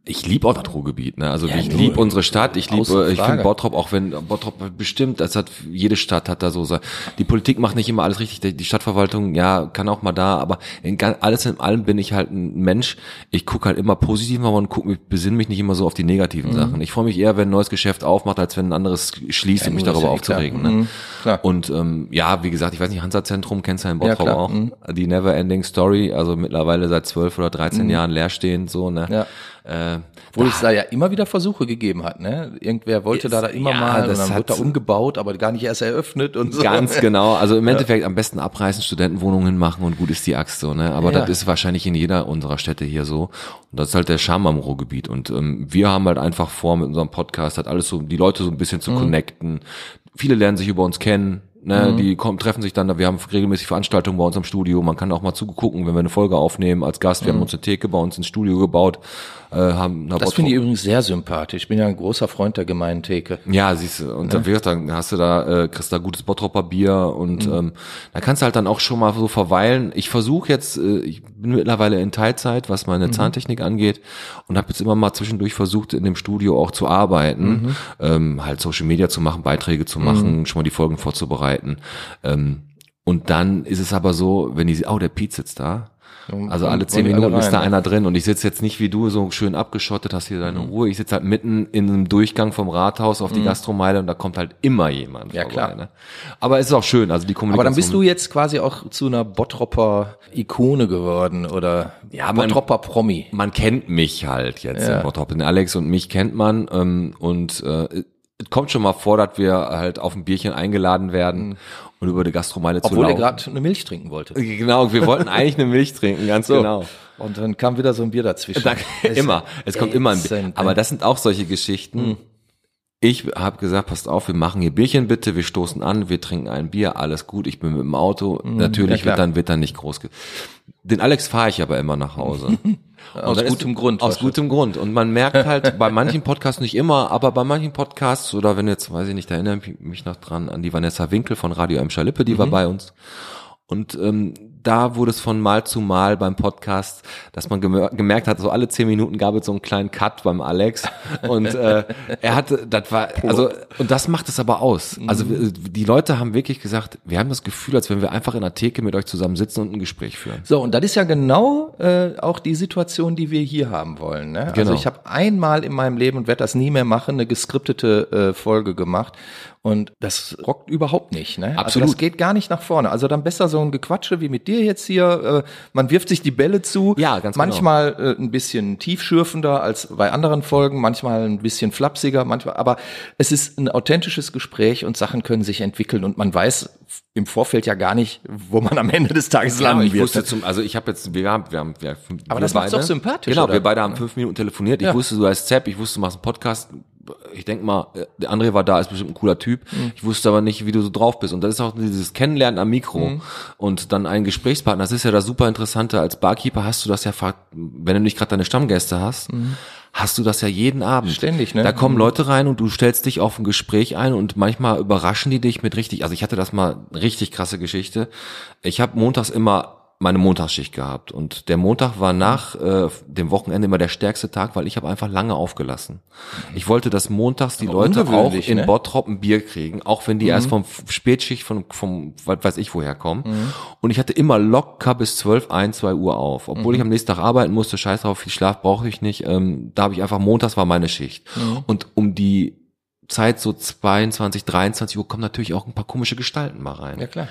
ich liebe auch das Ruhrgebiet, ne? Also Ja, ich liebe unsere Stadt, ich liebe, äh, ich finde Bottrop, auch wenn Bottrop bestimmt, das hat jede Stadt hat da so sein. Die Politik macht nicht immer alles richtig, die- Stadtverwaltung, ja, kann auch mal da, aber in, alles in allem bin ich halt ein Mensch. Ich gucke halt immer positiv mal und guck mich, besinne mich nicht immer so auf die Mhm. negativen Sachen. Ich freue mich eher, wenn ein neues Geschäft aufmacht, als wenn ein anderes schließt und mich darüber ja eh klar. aufzuregen. Ne? Mhm, klar. Und ähm, ja, wie gesagt, ich weiß nicht, Hansa-Zentrum kennst du ja in Ja, Bottrop auch. Mhm. Die Never Ending Story, also mittlerweile seit zwölf oder 13 Jahren leerstehend so, ne? Ja. Äh, Obwohl es da ja immer wieder Versuche gegeben hat, ne? Irgendwer wollte da, da immer Ja, mal, und das dann hat- wird da umgebaut, aber gar nicht erst eröffnet und so. Ganz genau. Also im Endeffekt am besten abreißen, Studentenwohnungen hinmachen und gut ist die Axt so, ne? Aber Ja. das ist wahrscheinlich in jeder unserer Städte hier so. Und das ist halt der Charme am Ruhrgebiet. Und ähm, wir haben halt einfach vor, mit unserem Podcast halt alles so, die Leute so ein bisschen Mhm. zu connecten. Viele lernen sich über uns kennen. Ne, die kommen, treffen sich dann, wir haben regelmäßig Veranstaltungen bei uns im Studio, man kann auch mal zugucken, wenn wir eine Folge aufnehmen als Gast. Wir haben uns eine Theke bei uns ins Studio gebaut, äh, haben Mhm. Das finde ich übrigens sehr sympathisch. Ich bin ja ein großer Freund der gemeinen Theke. ja, siehst du, und dann, wie gesagt, dann hast du da, äh, kriegst da gutes Bottropper Bier und ähm, da kannst du halt dann auch schon mal so verweilen. Ich versuche jetzt, äh, ich bin mittlerweile in Teilzeit, was meine Zahntechnik angeht und habe jetzt immer mal zwischendurch versucht, in dem Studio auch zu arbeiten, ähm, halt Social Media zu machen, Beiträge zu machen, schon mal die Folgen vorzubereiten. Ähm, und dann ist es aber so, wenn die, oh, der Pete sitzt da. Also alle zehn die alle Minuten ist da rein, ne? einer drin und ich sitze jetzt nicht wie du so schön abgeschottet, hast hier deine Ruhe. Ich sitze halt mitten in einem Durchgang vom Rathaus auf die Gastromeile und da kommt halt immer jemand. Mhm. Ja, klar. Ne? Aber es ist auch schön, also die Kommunikation. Aber dann bist du jetzt quasi auch zu einer Bottropper Ikone geworden oder Ja, man- Bottropper Promi. man kennt mich halt jetzt Ja. in Bottrop. Den Alex und mich kennt man ähm, und äh, es kommt schon mal vor, dass wir halt auf ein Bierchen eingeladen werden und über die Gastromeile zu Mhm. Obwohl er laufen. gerade eine Milch trinken wollte. Genau, wir wollten eigentlich eine Milch trinken, ganz So. genau. Und dann kam wieder so ein Bier dazwischen. Da, Das ist immer, es kommt immer ein Bier. Aber ey. das sind auch solche Geschichten. Ich habe gesagt, passt auf, wir machen hier Bierchen bitte, wir stoßen an, wir trinken ein Bier, alles gut, ich bin mit dem Auto. Natürlich ja, wird dann wird dann nicht groß. Den Alex fahre ich aber immer nach Hause. Aus dann ist- gutem Grund. Aus gutem Grund. Und man merkt halt bei manchen Podcasts nicht immer, aber bei manchen Podcasts oder wenn jetzt, weiß ich nicht, da erinnere ich mich noch dran an die Vanessa Winkel von Radio M. Schalippe, die war Mhm. bei uns. Und ähm, da wurde es von Mal zu Mal beim Podcast, dass man gemer gemerkt hat, so alle zehn Minuten gab es so einen kleinen Cut beim Alex. Und äh, er hatte, das war, also, und das macht es aber aus. Also Mhm. äh, die Leute haben wirklich gesagt, wir haben das Gefühl, als wenn wir einfach in der Theke mit euch zusammen sitzen und ein Gespräch führen. So, und das ist ja genau äh, auch die Situation, die wir hier haben wollen. Ne? Also Genau. ich habe einmal in meinem Leben und werde das nie mehr machen, eine geskriptete äh, Folge gemacht. Und das rockt überhaupt nicht. Ne? Also Absolut. das geht gar nicht nach vorne. Also dann besser so ein Gequatsche wie mit dir jetzt hier. Äh, man wirft sich die Bälle zu. Ja, ganz genau. Manchmal äh, ein bisschen tiefschürfender als bei anderen Folgen, manchmal ein bisschen flapsiger, manchmal. Aber es ist ein authentisches Gespräch und Sachen können sich entwickeln und man weiß im Vorfeld ja gar nicht, wo man am Ende des Tages Genau, landen ich wird. wusste zum, also ich habe jetzt, wir haben, wir haben, wir, Aber wir das macht's beide- doch sympathisch, Genau, oder? wir beide haben fünf Minuten telefoniert. Ich Ja. wusste, du heißt Zepp, ich wusste, du machst einen Podcast. Ich denk mal, äh, der André war da, ist bestimmt ein cooler Typ. Mhm. Ich wusste aber nicht, wie du so drauf bist. Und das ist auch dieses Kennenlernen am Mikro Mhm. und dann einen Gesprächspartner. Das ist ja das super Interessante. Als Barkeeper hast du das ja, wenn du nicht gerade deine Stammgäste hast, hast du das ja jeden Abend. Mhm. Ständig, ne? Da kommen Leute rein und du stellst dich auf ein Gespräch ein und manchmal überraschen die dich mit richtig, also ich hatte das mal richtig krasse Geschichte. Ich habe montags immer meine Montagsschicht gehabt und der Montag war nach äh, dem Wochenende immer der stärkste Tag, weil ich habe einfach lange aufgelassen. Ich wollte, dass montags die Aber Leute auch in ne? Bottrop ein Bier kriegen, auch wenn die erst vom Spätschicht von vom was weiß ich woher kommen. Und ich hatte immer locker bis 12, 1, 2 Uhr auf, obwohl ich am nächsten Tag arbeiten musste. Scheiß drauf, viel Schlaf brauche ich nicht. Ähm, da habe ich einfach montags war meine Schicht und um die Zeit so 22, 23 Uhr kommen natürlich auch ein paar komische Gestalten mal rein. Ja, klar.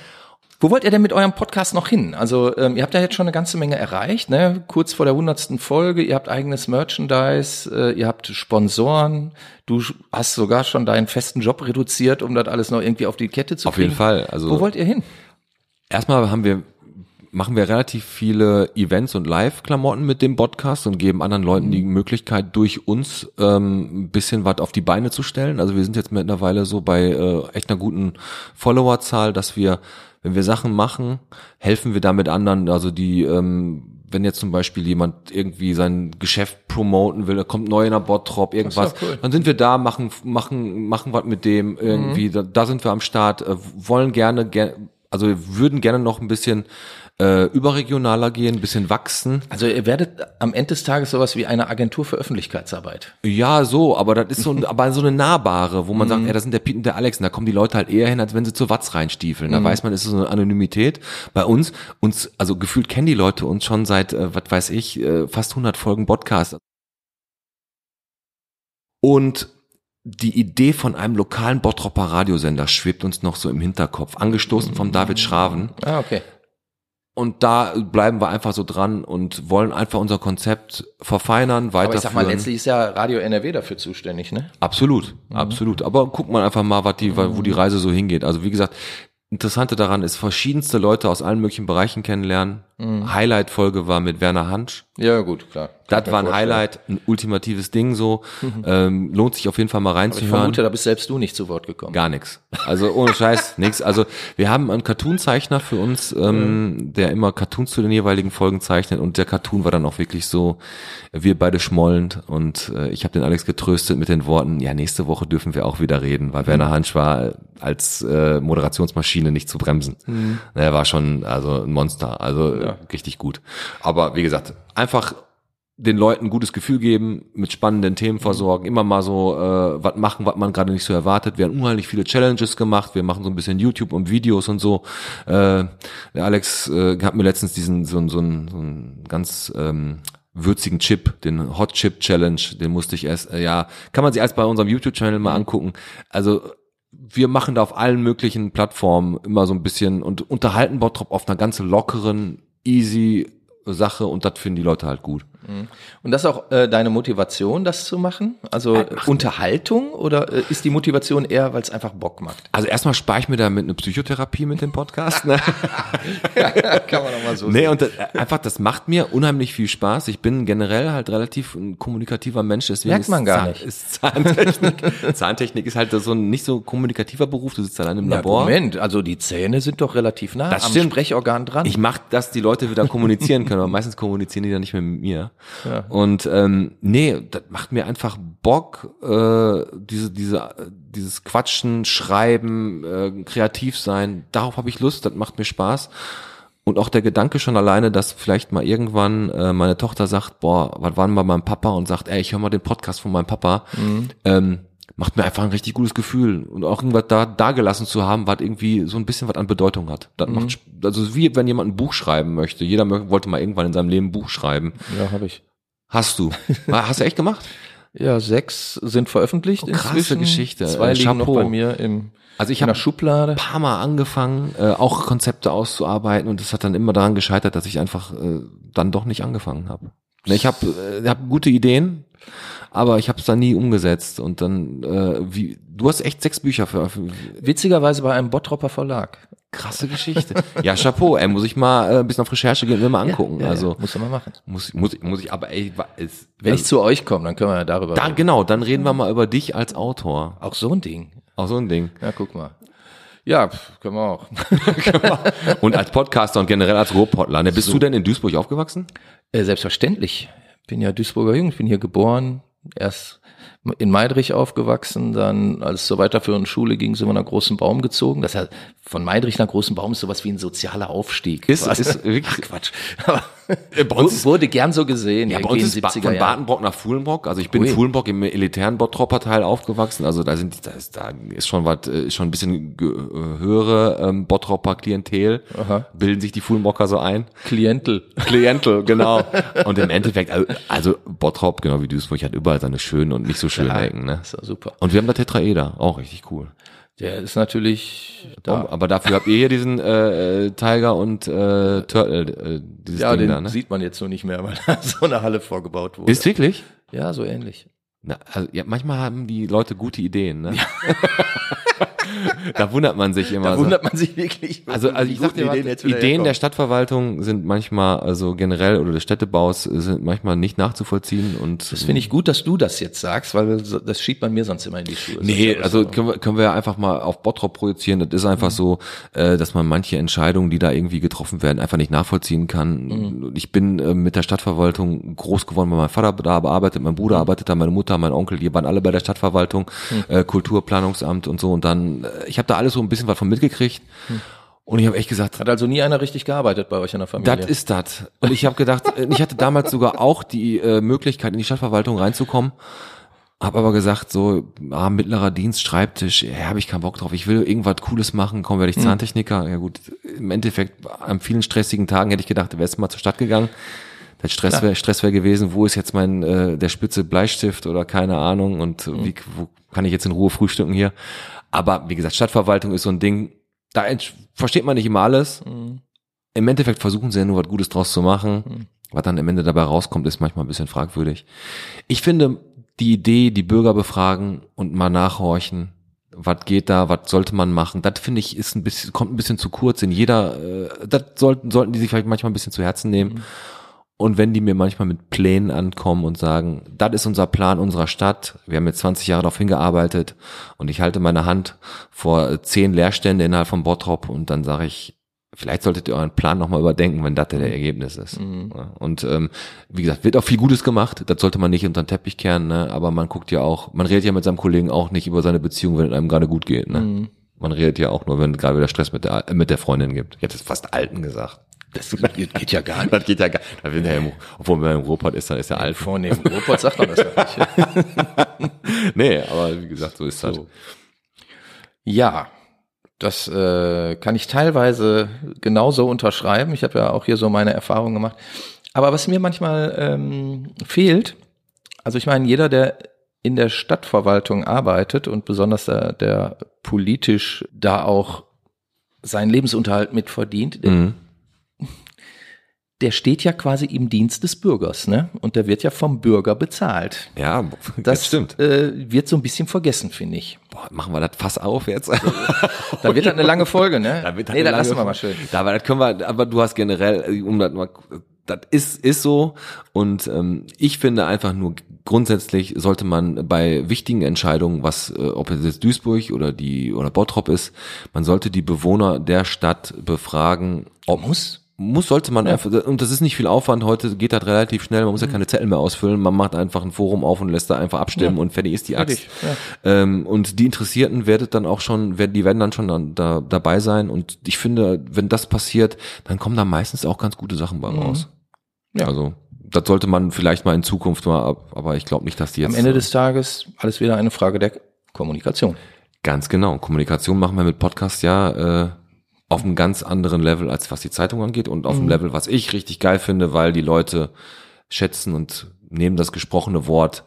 Wo wollt ihr denn mit eurem Podcast noch hin? Also ähm, ihr habt ja jetzt schon eine ganze Menge erreicht, ne? Kurz vor der hundertsten Folge, ihr habt eigenes Merchandise, äh, ihr habt Sponsoren, du hast sogar schon deinen festen Job reduziert, um das alles noch irgendwie auf die Kette zu Auf kriegen. jeden Fall. Also Wo wollt ihr hin? erstmal haben wir machen wir relativ viele Events und Live-Klamotten mit dem Podcast und geben anderen Leuten die Möglichkeit, durch uns ähm, ein bisschen was auf die Beine zu stellen. Also wir sind jetzt mittlerweile so bei äh, echt einer guten Followerzahl, dass wir, wenn wir Sachen machen, helfen wir damit anderen. Also die, ähm, wenn jetzt zum Beispiel jemand irgendwie sein Geschäft promoten will, da kommt neu in der Bottrop, irgendwas, cool. dann sind wir da, machen, machen, machen was mit dem irgendwie, da, da sind wir am Start, äh, wollen gerne, ger also wir würden gerne noch ein bisschen äh, überregionaler gehen, ein bisschen wachsen. Also ihr werdet am Ende des Tages sowas wie eine Agentur für Öffentlichkeitsarbeit. Ja, so, aber das ist so, aber so eine nahbare, wo man sagt, ja, das sind der Pete und der Alex, und da kommen die Leute halt eher hin, als wenn sie zur Watz reinstiefeln. Da weiß man, es ist so eine Anonymität. Bei uns, uns, also gefühlt kennen die Leute uns schon seit, äh, was weiß ich, äh, fast 100 Folgen Podcast. Und die Idee von einem lokalen Bottropper Radiosender schwebt uns noch so im Hinterkopf, angestoßen vom David Schraven. Ah, okay. Und da bleiben wir einfach so dran und wollen einfach unser Konzept verfeinern, Aber ich sag mal, weiterführen. letztlich ist ja Radio NRW dafür zuständig, ne? Absolut, absolut. Aber guck mal einfach mal, was die, wo die Reise so hingeht. Also wie gesagt, Interessante daran ist, verschiedenste Leute aus allen möglichen Bereichen kennenlernen. Highlight-Folge war mit Werner Hansch. Ja, gut, klar. Das war ein Highlight, ein ultimatives Ding so. Ähm, lohnt sich auf jeden Fall mal Ich reinzuhören. vermute, da bist selbst du nicht zu Wort gekommen. Gar nichts. Also ohne Scheiß, nix. Also wir haben einen Cartoon-Zeichner für uns, ähm, der immer Cartoons zu den jeweiligen Folgen zeichnet und der Cartoon war dann auch wirklich so, wir beide schmollend und äh, ich habe den Alex getröstet mit den Worten, ja, nächste Woche dürfen wir auch wieder reden, weil Werner Hansch war als äh, Moderationsmaschine nicht zu bremsen. Er war schon also ein Monster, also äh, richtig gut. Aber wie gesagt, einfach den Leuten ein gutes Gefühl geben, mit spannenden Themen versorgen, immer mal so äh, was machen, was man gerade nicht so erwartet. Wir haben unheimlich viele Challenges gemacht, wir machen so ein bisschen YouTube und Videos und so. Äh, der Alex äh, hat mir letztens diesen so, ein- so, ein, so ein ganz ähm, würzigen Chip, den Hot Chip Challenge, den musste ich erst, äh, ja, kann man sich als bei unserem YouTube-Channel mal angucken. Also wir machen da auf allen möglichen Plattformen immer so ein bisschen und unterhalten Bottrop auf einer ganz lockeren, easy Sache und das finden die Leute halt gut. Und das ist auch äh, deine Motivation, das zu machen? Also Unterhaltung oder äh, ist die Motivation eher, weil es einfach Bock macht? Also erstmal spare ich mir damit eine Psychotherapie mit dem Podcast. Ne? Kann man doch mal so nee, und das, einfach, das macht mir unheimlich viel Spaß. Ich bin generell halt relativ ein kommunikativer Mensch. Deswegen Merkt man ist gar Zahn- nicht. Ist Zahntechnik, Zahntechnik ist halt so ein nicht so kommunikativer Beruf. Du sitzt allein im Ja, Labor. Moment, also die Zähne sind doch relativ nah Das am stimmt. Sprechorgan dran. Ich mache, dass die Leute wieder kommunizieren können, aber meistens kommunizieren die dann nicht mehr mit mir. Und ähm, nee, das macht mir einfach Bock, äh, diese, diese, dieses Quatschen, Schreiben, äh, kreativ sein, darauf habe ich Lust, das macht mir Spaß. Und auch der Gedanke schon alleine, dass vielleicht mal irgendwann äh, meine Tochter sagt, boah, was war denn bei meinem Papa und sagt, ey, ich höre mal den Podcast von meinem Papa, ähm, macht mir einfach ein richtig gutes Gefühl. Und auch irgendwas da, da gelassen zu haben, was irgendwie so ein bisschen was an Bedeutung hat. Das macht, sp- also wie wenn jemand ein Buch schreiben möchte. Jeder wollte mal irgendwann in seinem Leben ein Buch schreiben. ja, habe ich. Hast du. Hast du echt gemacht? Ja, sechs sind veröffentlicht Oh, krasse inzwischen. Geschichte. Zwei Äh, liegen noch Chapeau. bei mir im, Also ich in der habe Schublade. ein paar Mal angefangen, äh, auch Konzepte auszuarbeiten und es hat dann immer daran gescheitert, dass ich einfach äh, dann doch nicht angefangen habe. Ne, Ich habe äh, hab gute Ideen, aber ich habe es dann nie umgesetzt und dann äh, wie du hast echt sechs Bücher veröffentlicht. Witzigerweise bei einem Bottropper Verlag. Krasse Geschichte. ja, Chapeau, ey, muss ich mal äh, ein bisschen auf Recherche gehen mir mal angucken. Ja, ja, also ja, muss man mal machen. muss muss muss ich aber ey, es, Wenn also, ich zu euch komme, dann können wir ja darüber da reden. genau, dann reden wir mal über dich als Autor. Auch so ein Ding. Auch so ein Ding. Ja, guck mal. Ja, pf, können wir auch. Und als Podcaster und generell als Ruhrpottler. Ne? Bist du denn in Duisburg aufgewachsen? Äh, selbstverständlich. Bin ja Duisburger Jung, ich bin hier geboren, erst in Meidrich aufgewachsen, dann, als es zur weiterführenden Schule ging, sind wir nach Großen Baum gezogen. Das heißt, von Meidrich nach Großen Baum ist sowas wie ein sozialer Aufstieg. Ist- ist wirklich- Ach, Quatsch. Aber bei uns wurde gern so gesehen. Ja, bei uns ist ba von 70er Jahren. Badenbrock nach Fuhlenbrock. Also ich bin Ui. in Fuhlenbrock im elitären Bottropper Teil aufgewachsen. Also da sind, da ist, da ist schon was, äh, ist schon ein bisschen äh, höhere ähm, Bottropper Klientel. Aha. Bilden sich die Fuhlenbrocker so ein. Klientel. Klientel, genau. Und im Endeffekt, also- also Bottrop, genau wie Duisburg, hat überall seine schönen und nicht so schönen Ecken. Ne? ist ja super. Und wir haben da Tetraeder, auch richtig cool. Der ist natürlich da. Aber dafür habt ihr hier diesen äh, äh, Tiger und äh, Turtle, äh, dieses Ja, Ding den da, ne? sieht man jetzt so nicht mehr, weil da so eine Halle vorgebaut wurde. Ist wirklich? ja, so ähnlich. Na, also, ja, manchmal haben die Leute gute Ideen, ne? da wundert man sich immer. Da so. wundert man sich wirklich. also, also ich sag dir, mal, Ideen jetzt Ideen, der. Stadtverwaltung sind manchmal, also generell oder des Städtebaus sind manchmal nicht nachzuvollziehen und Das finde ich gut, dass du das jetzt sagst, weil das schiebt man mir sonst immer in die Schuhe. Nee, also so. können wir, können wir einfach mal auf Bottrop projizieren. Das ist Mhm. einfach so, äh, dass man manche Entscheidungen, die da irgendwie getroffen werden, einfach nicht nachvollziehen kann. Mhm. Ich bin äh, mit der Stadtverwaltung groß geworden, weil mein Vater da arbeitet, mein Mhm. Bruder arbeitet da, meine Mutter, mein Onkel, die waren alle bei der Stadtverwaltung, Mhm. äh, Kulturplanungsamt und so. Und dann, äh, ich habe da alles so ein bisschen was von mitgekriegt. Mhm. Und ich habe echt gesagt, Hat also nie einer richtig gearbeitet bei euch in der Familie. das ist das. Und ich habe gedacht, äh, ich hatte damals sogar auch die äh, Möglichkeit, in die Stadtverwaltung reinzukommen. Hab aber gesagt, so, ah, mittlerer Dienst, Schreibtisch, ja, habe ich keinen Bock drauf. Ich will irgendwas Cooles machen, komm, werde ich Zahntechniker. Ja gut, im Endeffekt, an vielen stressigen Tagen hätte ich gedacht, du wärst mal zur Stadt gegangen. Der Stress wäre Stress wär gewesen, wo ist jetzt mein äh, der spitze Bleistift oder keine Ahnung und wie wo kann ich jetzt in Ruhe frühstücken hier? Aber wie gesagt, Stadtverwaltung ist so ein Ding, da versteht man nicht immer alles. Im Endeffekt versuchen sie ja nur was Gutes draus zu machen. Was dann am Ende dabei rauskommt, ist manchmal ein bisschen fragwürdig. Ich finde die Idee, die Bürger befragen und mal nachhorchen, was geht da, was sollte man machen, das finde ich ist ein bisschen, kommt ein bisschen zu kurz in jeder, äh, das sollten, sollten die sich vielleicht manchmal ein bisschen zu Herzen nehmen. Und wenn die mir manchmal mit Plänen ankommen und sagen, das ist unser Plan unserer Stadt, wir haben jetzt 20 Jahre darauf hingearbeitet und ich halte meine Hand vor zehn Leerstände innerhalb von Bottrop und dann sage ich, vielleicht solltet ihr euren Plan nochmal überdenken, wenn das der Ergebnis ist. Ja, Und ähm, wie gesagt, wird auch viel Gutes gemacht, das sollte man nicht unter den Teppich kehren, ne? aber man guckt ja auch, man redet ja mit seinem Kollegen auch nicht über seine Beziehung, wenn es einem gerade gut geht. Ne? Man redet ja auch nur, wenn gerade wieder Stress mit der, mit der Freundin gibt. Ich hätte es fast Alten gesagt. Das geht, geht ja gar nicht. Das geht ja gar da wird ja im, Obwohl man im Ruhrpott ist, dann ist er alt. Vornehmen. Ruhrpott sagt man das doch nicht. Nee, aber wie gesagt, so ist das. Ja, das äh, kann ich teilweise genauso unterschreiben. Ich habe ja auch hier so meine Erfahrungen gemacht. Aber was mir manchmal ähm, fehlt, also ich meine, jeder, der in der Stadtverwaltung arbeitet und besonders der, der politisch da auch seinen Lebensunterhalt mit verdient, Mhm. Der steht ja quasi im Dienst des Bürgers, ne? Und der wird ja vom Bürger bezahlt. Ja, Das, das stimmt. Äh, wird so ein bisschen vergessen, finde ich. Boah, machen wir das Fass auf jetzt? Da wird das eine lange Folge, ne? Da wird nee, eine das lassen wir mal schön. Da, aber das können wir, aber du hast generell, um das mal, das ist, ist so. Und ähm, ich finde einfach nur grundsätzlich sollte man bei wichtigen Entscheidungen, was, äh, ob es jetzt Duisburg oder die oder Bottrop ist, man sollte die Bewohner der Stadt befragen, ob Muss? Muss sollte man einfach, und das ist nicht viel Aufwand, heute geht das relativ schnell, man muss Mhm. ja keine Zettel mehr ausfüllen, man macht einfach ein Forum auf und lässt da einfach abstimmen Ja. und fertig ist die Axt. Ja. Ähm, und die Interessierten werdet dann auch schon, werden, die werden dann schon dann da, dabei sein und ich finde, wenn das passiert, dann kommen da meistens auch ganz gute Sachen bei raus. Mhm. Ja. Also, das sollte man vielleicht mal in Zukunft mal, ab- aber ich glaube nicht, dass die jetzt. Am Ende des Tages alles wieder eine Frage der Kommunikation. Ganz genau. Kommunikation machen wir mit Podcast ja äh, auf einem ganz anderen Level, als was die Zeitung angeht und auf Mhm. einem Level, was ich richtig geil finde, weil die Leute schätzen und nehmen das gesprochene Wort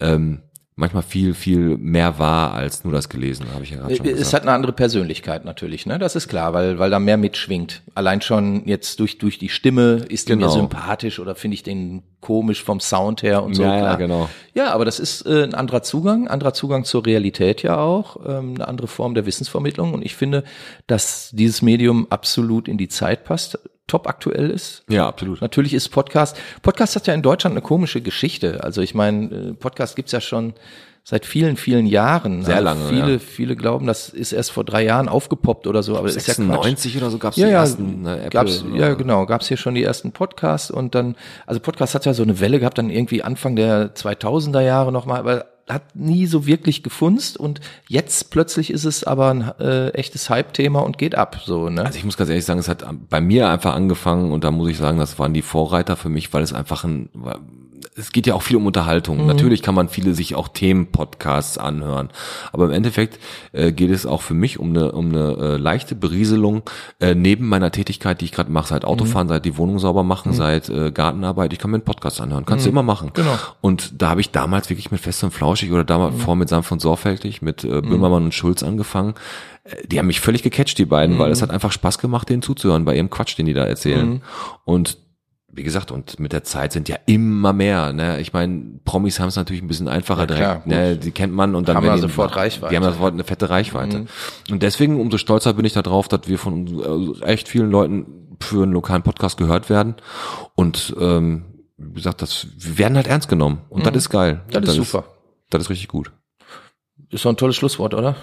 ähm, manchmal viel, viel mehr wahr als nur das Gelesene, habe ich ja gerade schon Äh, Es gesagt. hat eine andere Persönlichkeit natürlich, ne? Das ist klar, weil, weil da mehr mitschwingt. Allein schon jetzt durch, durch die Stimme ist die mir Genau. sympathisch oder finde ich den komisch vom Sound her und so. Ja, ja, genau. Ja, aber das ist äh, ein anderer Zugang, anderer Zugang zur Realität ja auch, ähm, eine andere Form der Wissensvermittlung. Und ich finde, dass dieses Medium absolut in die Zeit passt, top aktuell ist. Ja, absolut. Natürlich ist Podcast. Podcast hat ja in Deutschland eine komische Geschichte. Also ich meine, äh, Podcast gibt's ja schon seit vielen, vielen Jahren. Sehr Also lange, Viele, ja. viele glauben, das ist erst vor drei Jahren aufgepoppt oder so, aber das ist ja Quatsch. 96 oder so gab's Ja, die ja, ersten ne, Apple, gab's, oder- ja, genau, gab's hier schon die ersten Podcasts und dann, also Podcast hat ja so eine Welle gehabt, dann irgendwie Anfang der 2000er Jahre nochmal, aber hat nie so wirklich gefunzt und jetzt plötzlich ist es aber ein äh, echtes Hype-Thema und geht ab, so, ne? Also ich muss ganz ehrlich sagen, es hat bei mir einfach angefangen und da muss ich sagen, das waren die Vorreiter für mich, weil es einfach ein, es geht ja auch viel um Unterhaltung. Mhm. Natürlich kann man viele sich auch Themenpodcasts anhören, aber im Endeffekt äh, geht es auch für mich um eine um eine äh, leichte Berieselung äh, neben meiner Tätigkeit, die ich gerade mache, seit Autofahren, Mhm. seit die Wohnung sauber machen, seit äh, Gartenarbeit. Ich kann mir einen Podcast anhören, kannst du immer machen. Genau. Und da habe ich damals wirklich mit Fest und Flauschig oder damals vor mit Sanft und Sorgfältig mit äh, Böhmermann und Schulz angefangen. Äh, Die haben mich völlig gecatcht, die beiden, weil es hat einfach Spaß gemacht, denen zuzuhören bei ihrem Quatsch, den die da erzählen. Und wie gesagt, und mit der Zeit sind ja immer mehr. Ne? Ich meine, Promis haben es natürlich ein bisschen einfacher Ja, klar, direkt. Ne? Die kennt man und dann Haben werden ja die- sofort Reichweite. Die haben ja sofort eine fette Reichweite. Und deswegen umso stolzer bin ich darauf, dass wir von äh, echt vielen Leuten für einen lokalen Podcast gehört werden. Und ähm, wie gesagt, das, wir werden halt ernst genommen. Und das ist geil. Mhm. Das ist super. Das ist richtig gut. Ist doch ein tolles Schlusswort, oder?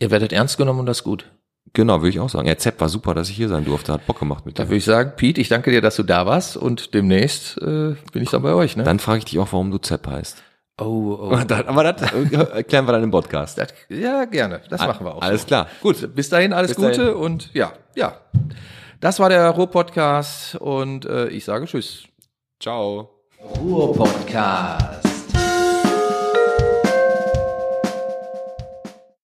Ihr werdet ernst genommen und das ist gut. Genau, würde ich auch sagen. Ja, Zepp war super, dass ich hier sein durfte. Hat Bock gemacht mit Da dir. würde ich sagen, Pete, ich danke dir, dass du da warst und demnächst äh, bin ich dann bei euch, ne? Dann frage ich dich auch, warum du Zepp heißt. oh, oh. Aber das äh, erklären wir dann im Podcast. Das, ja, gerne. Das machen wir auch. Alles so. klar. Gut. Bis dahin alles Bis Gute dahin. und ja, ja. Das war der Ruhr-Podcast und äh, ich sage Tschüss. Ciao. Ruhr-Podcast.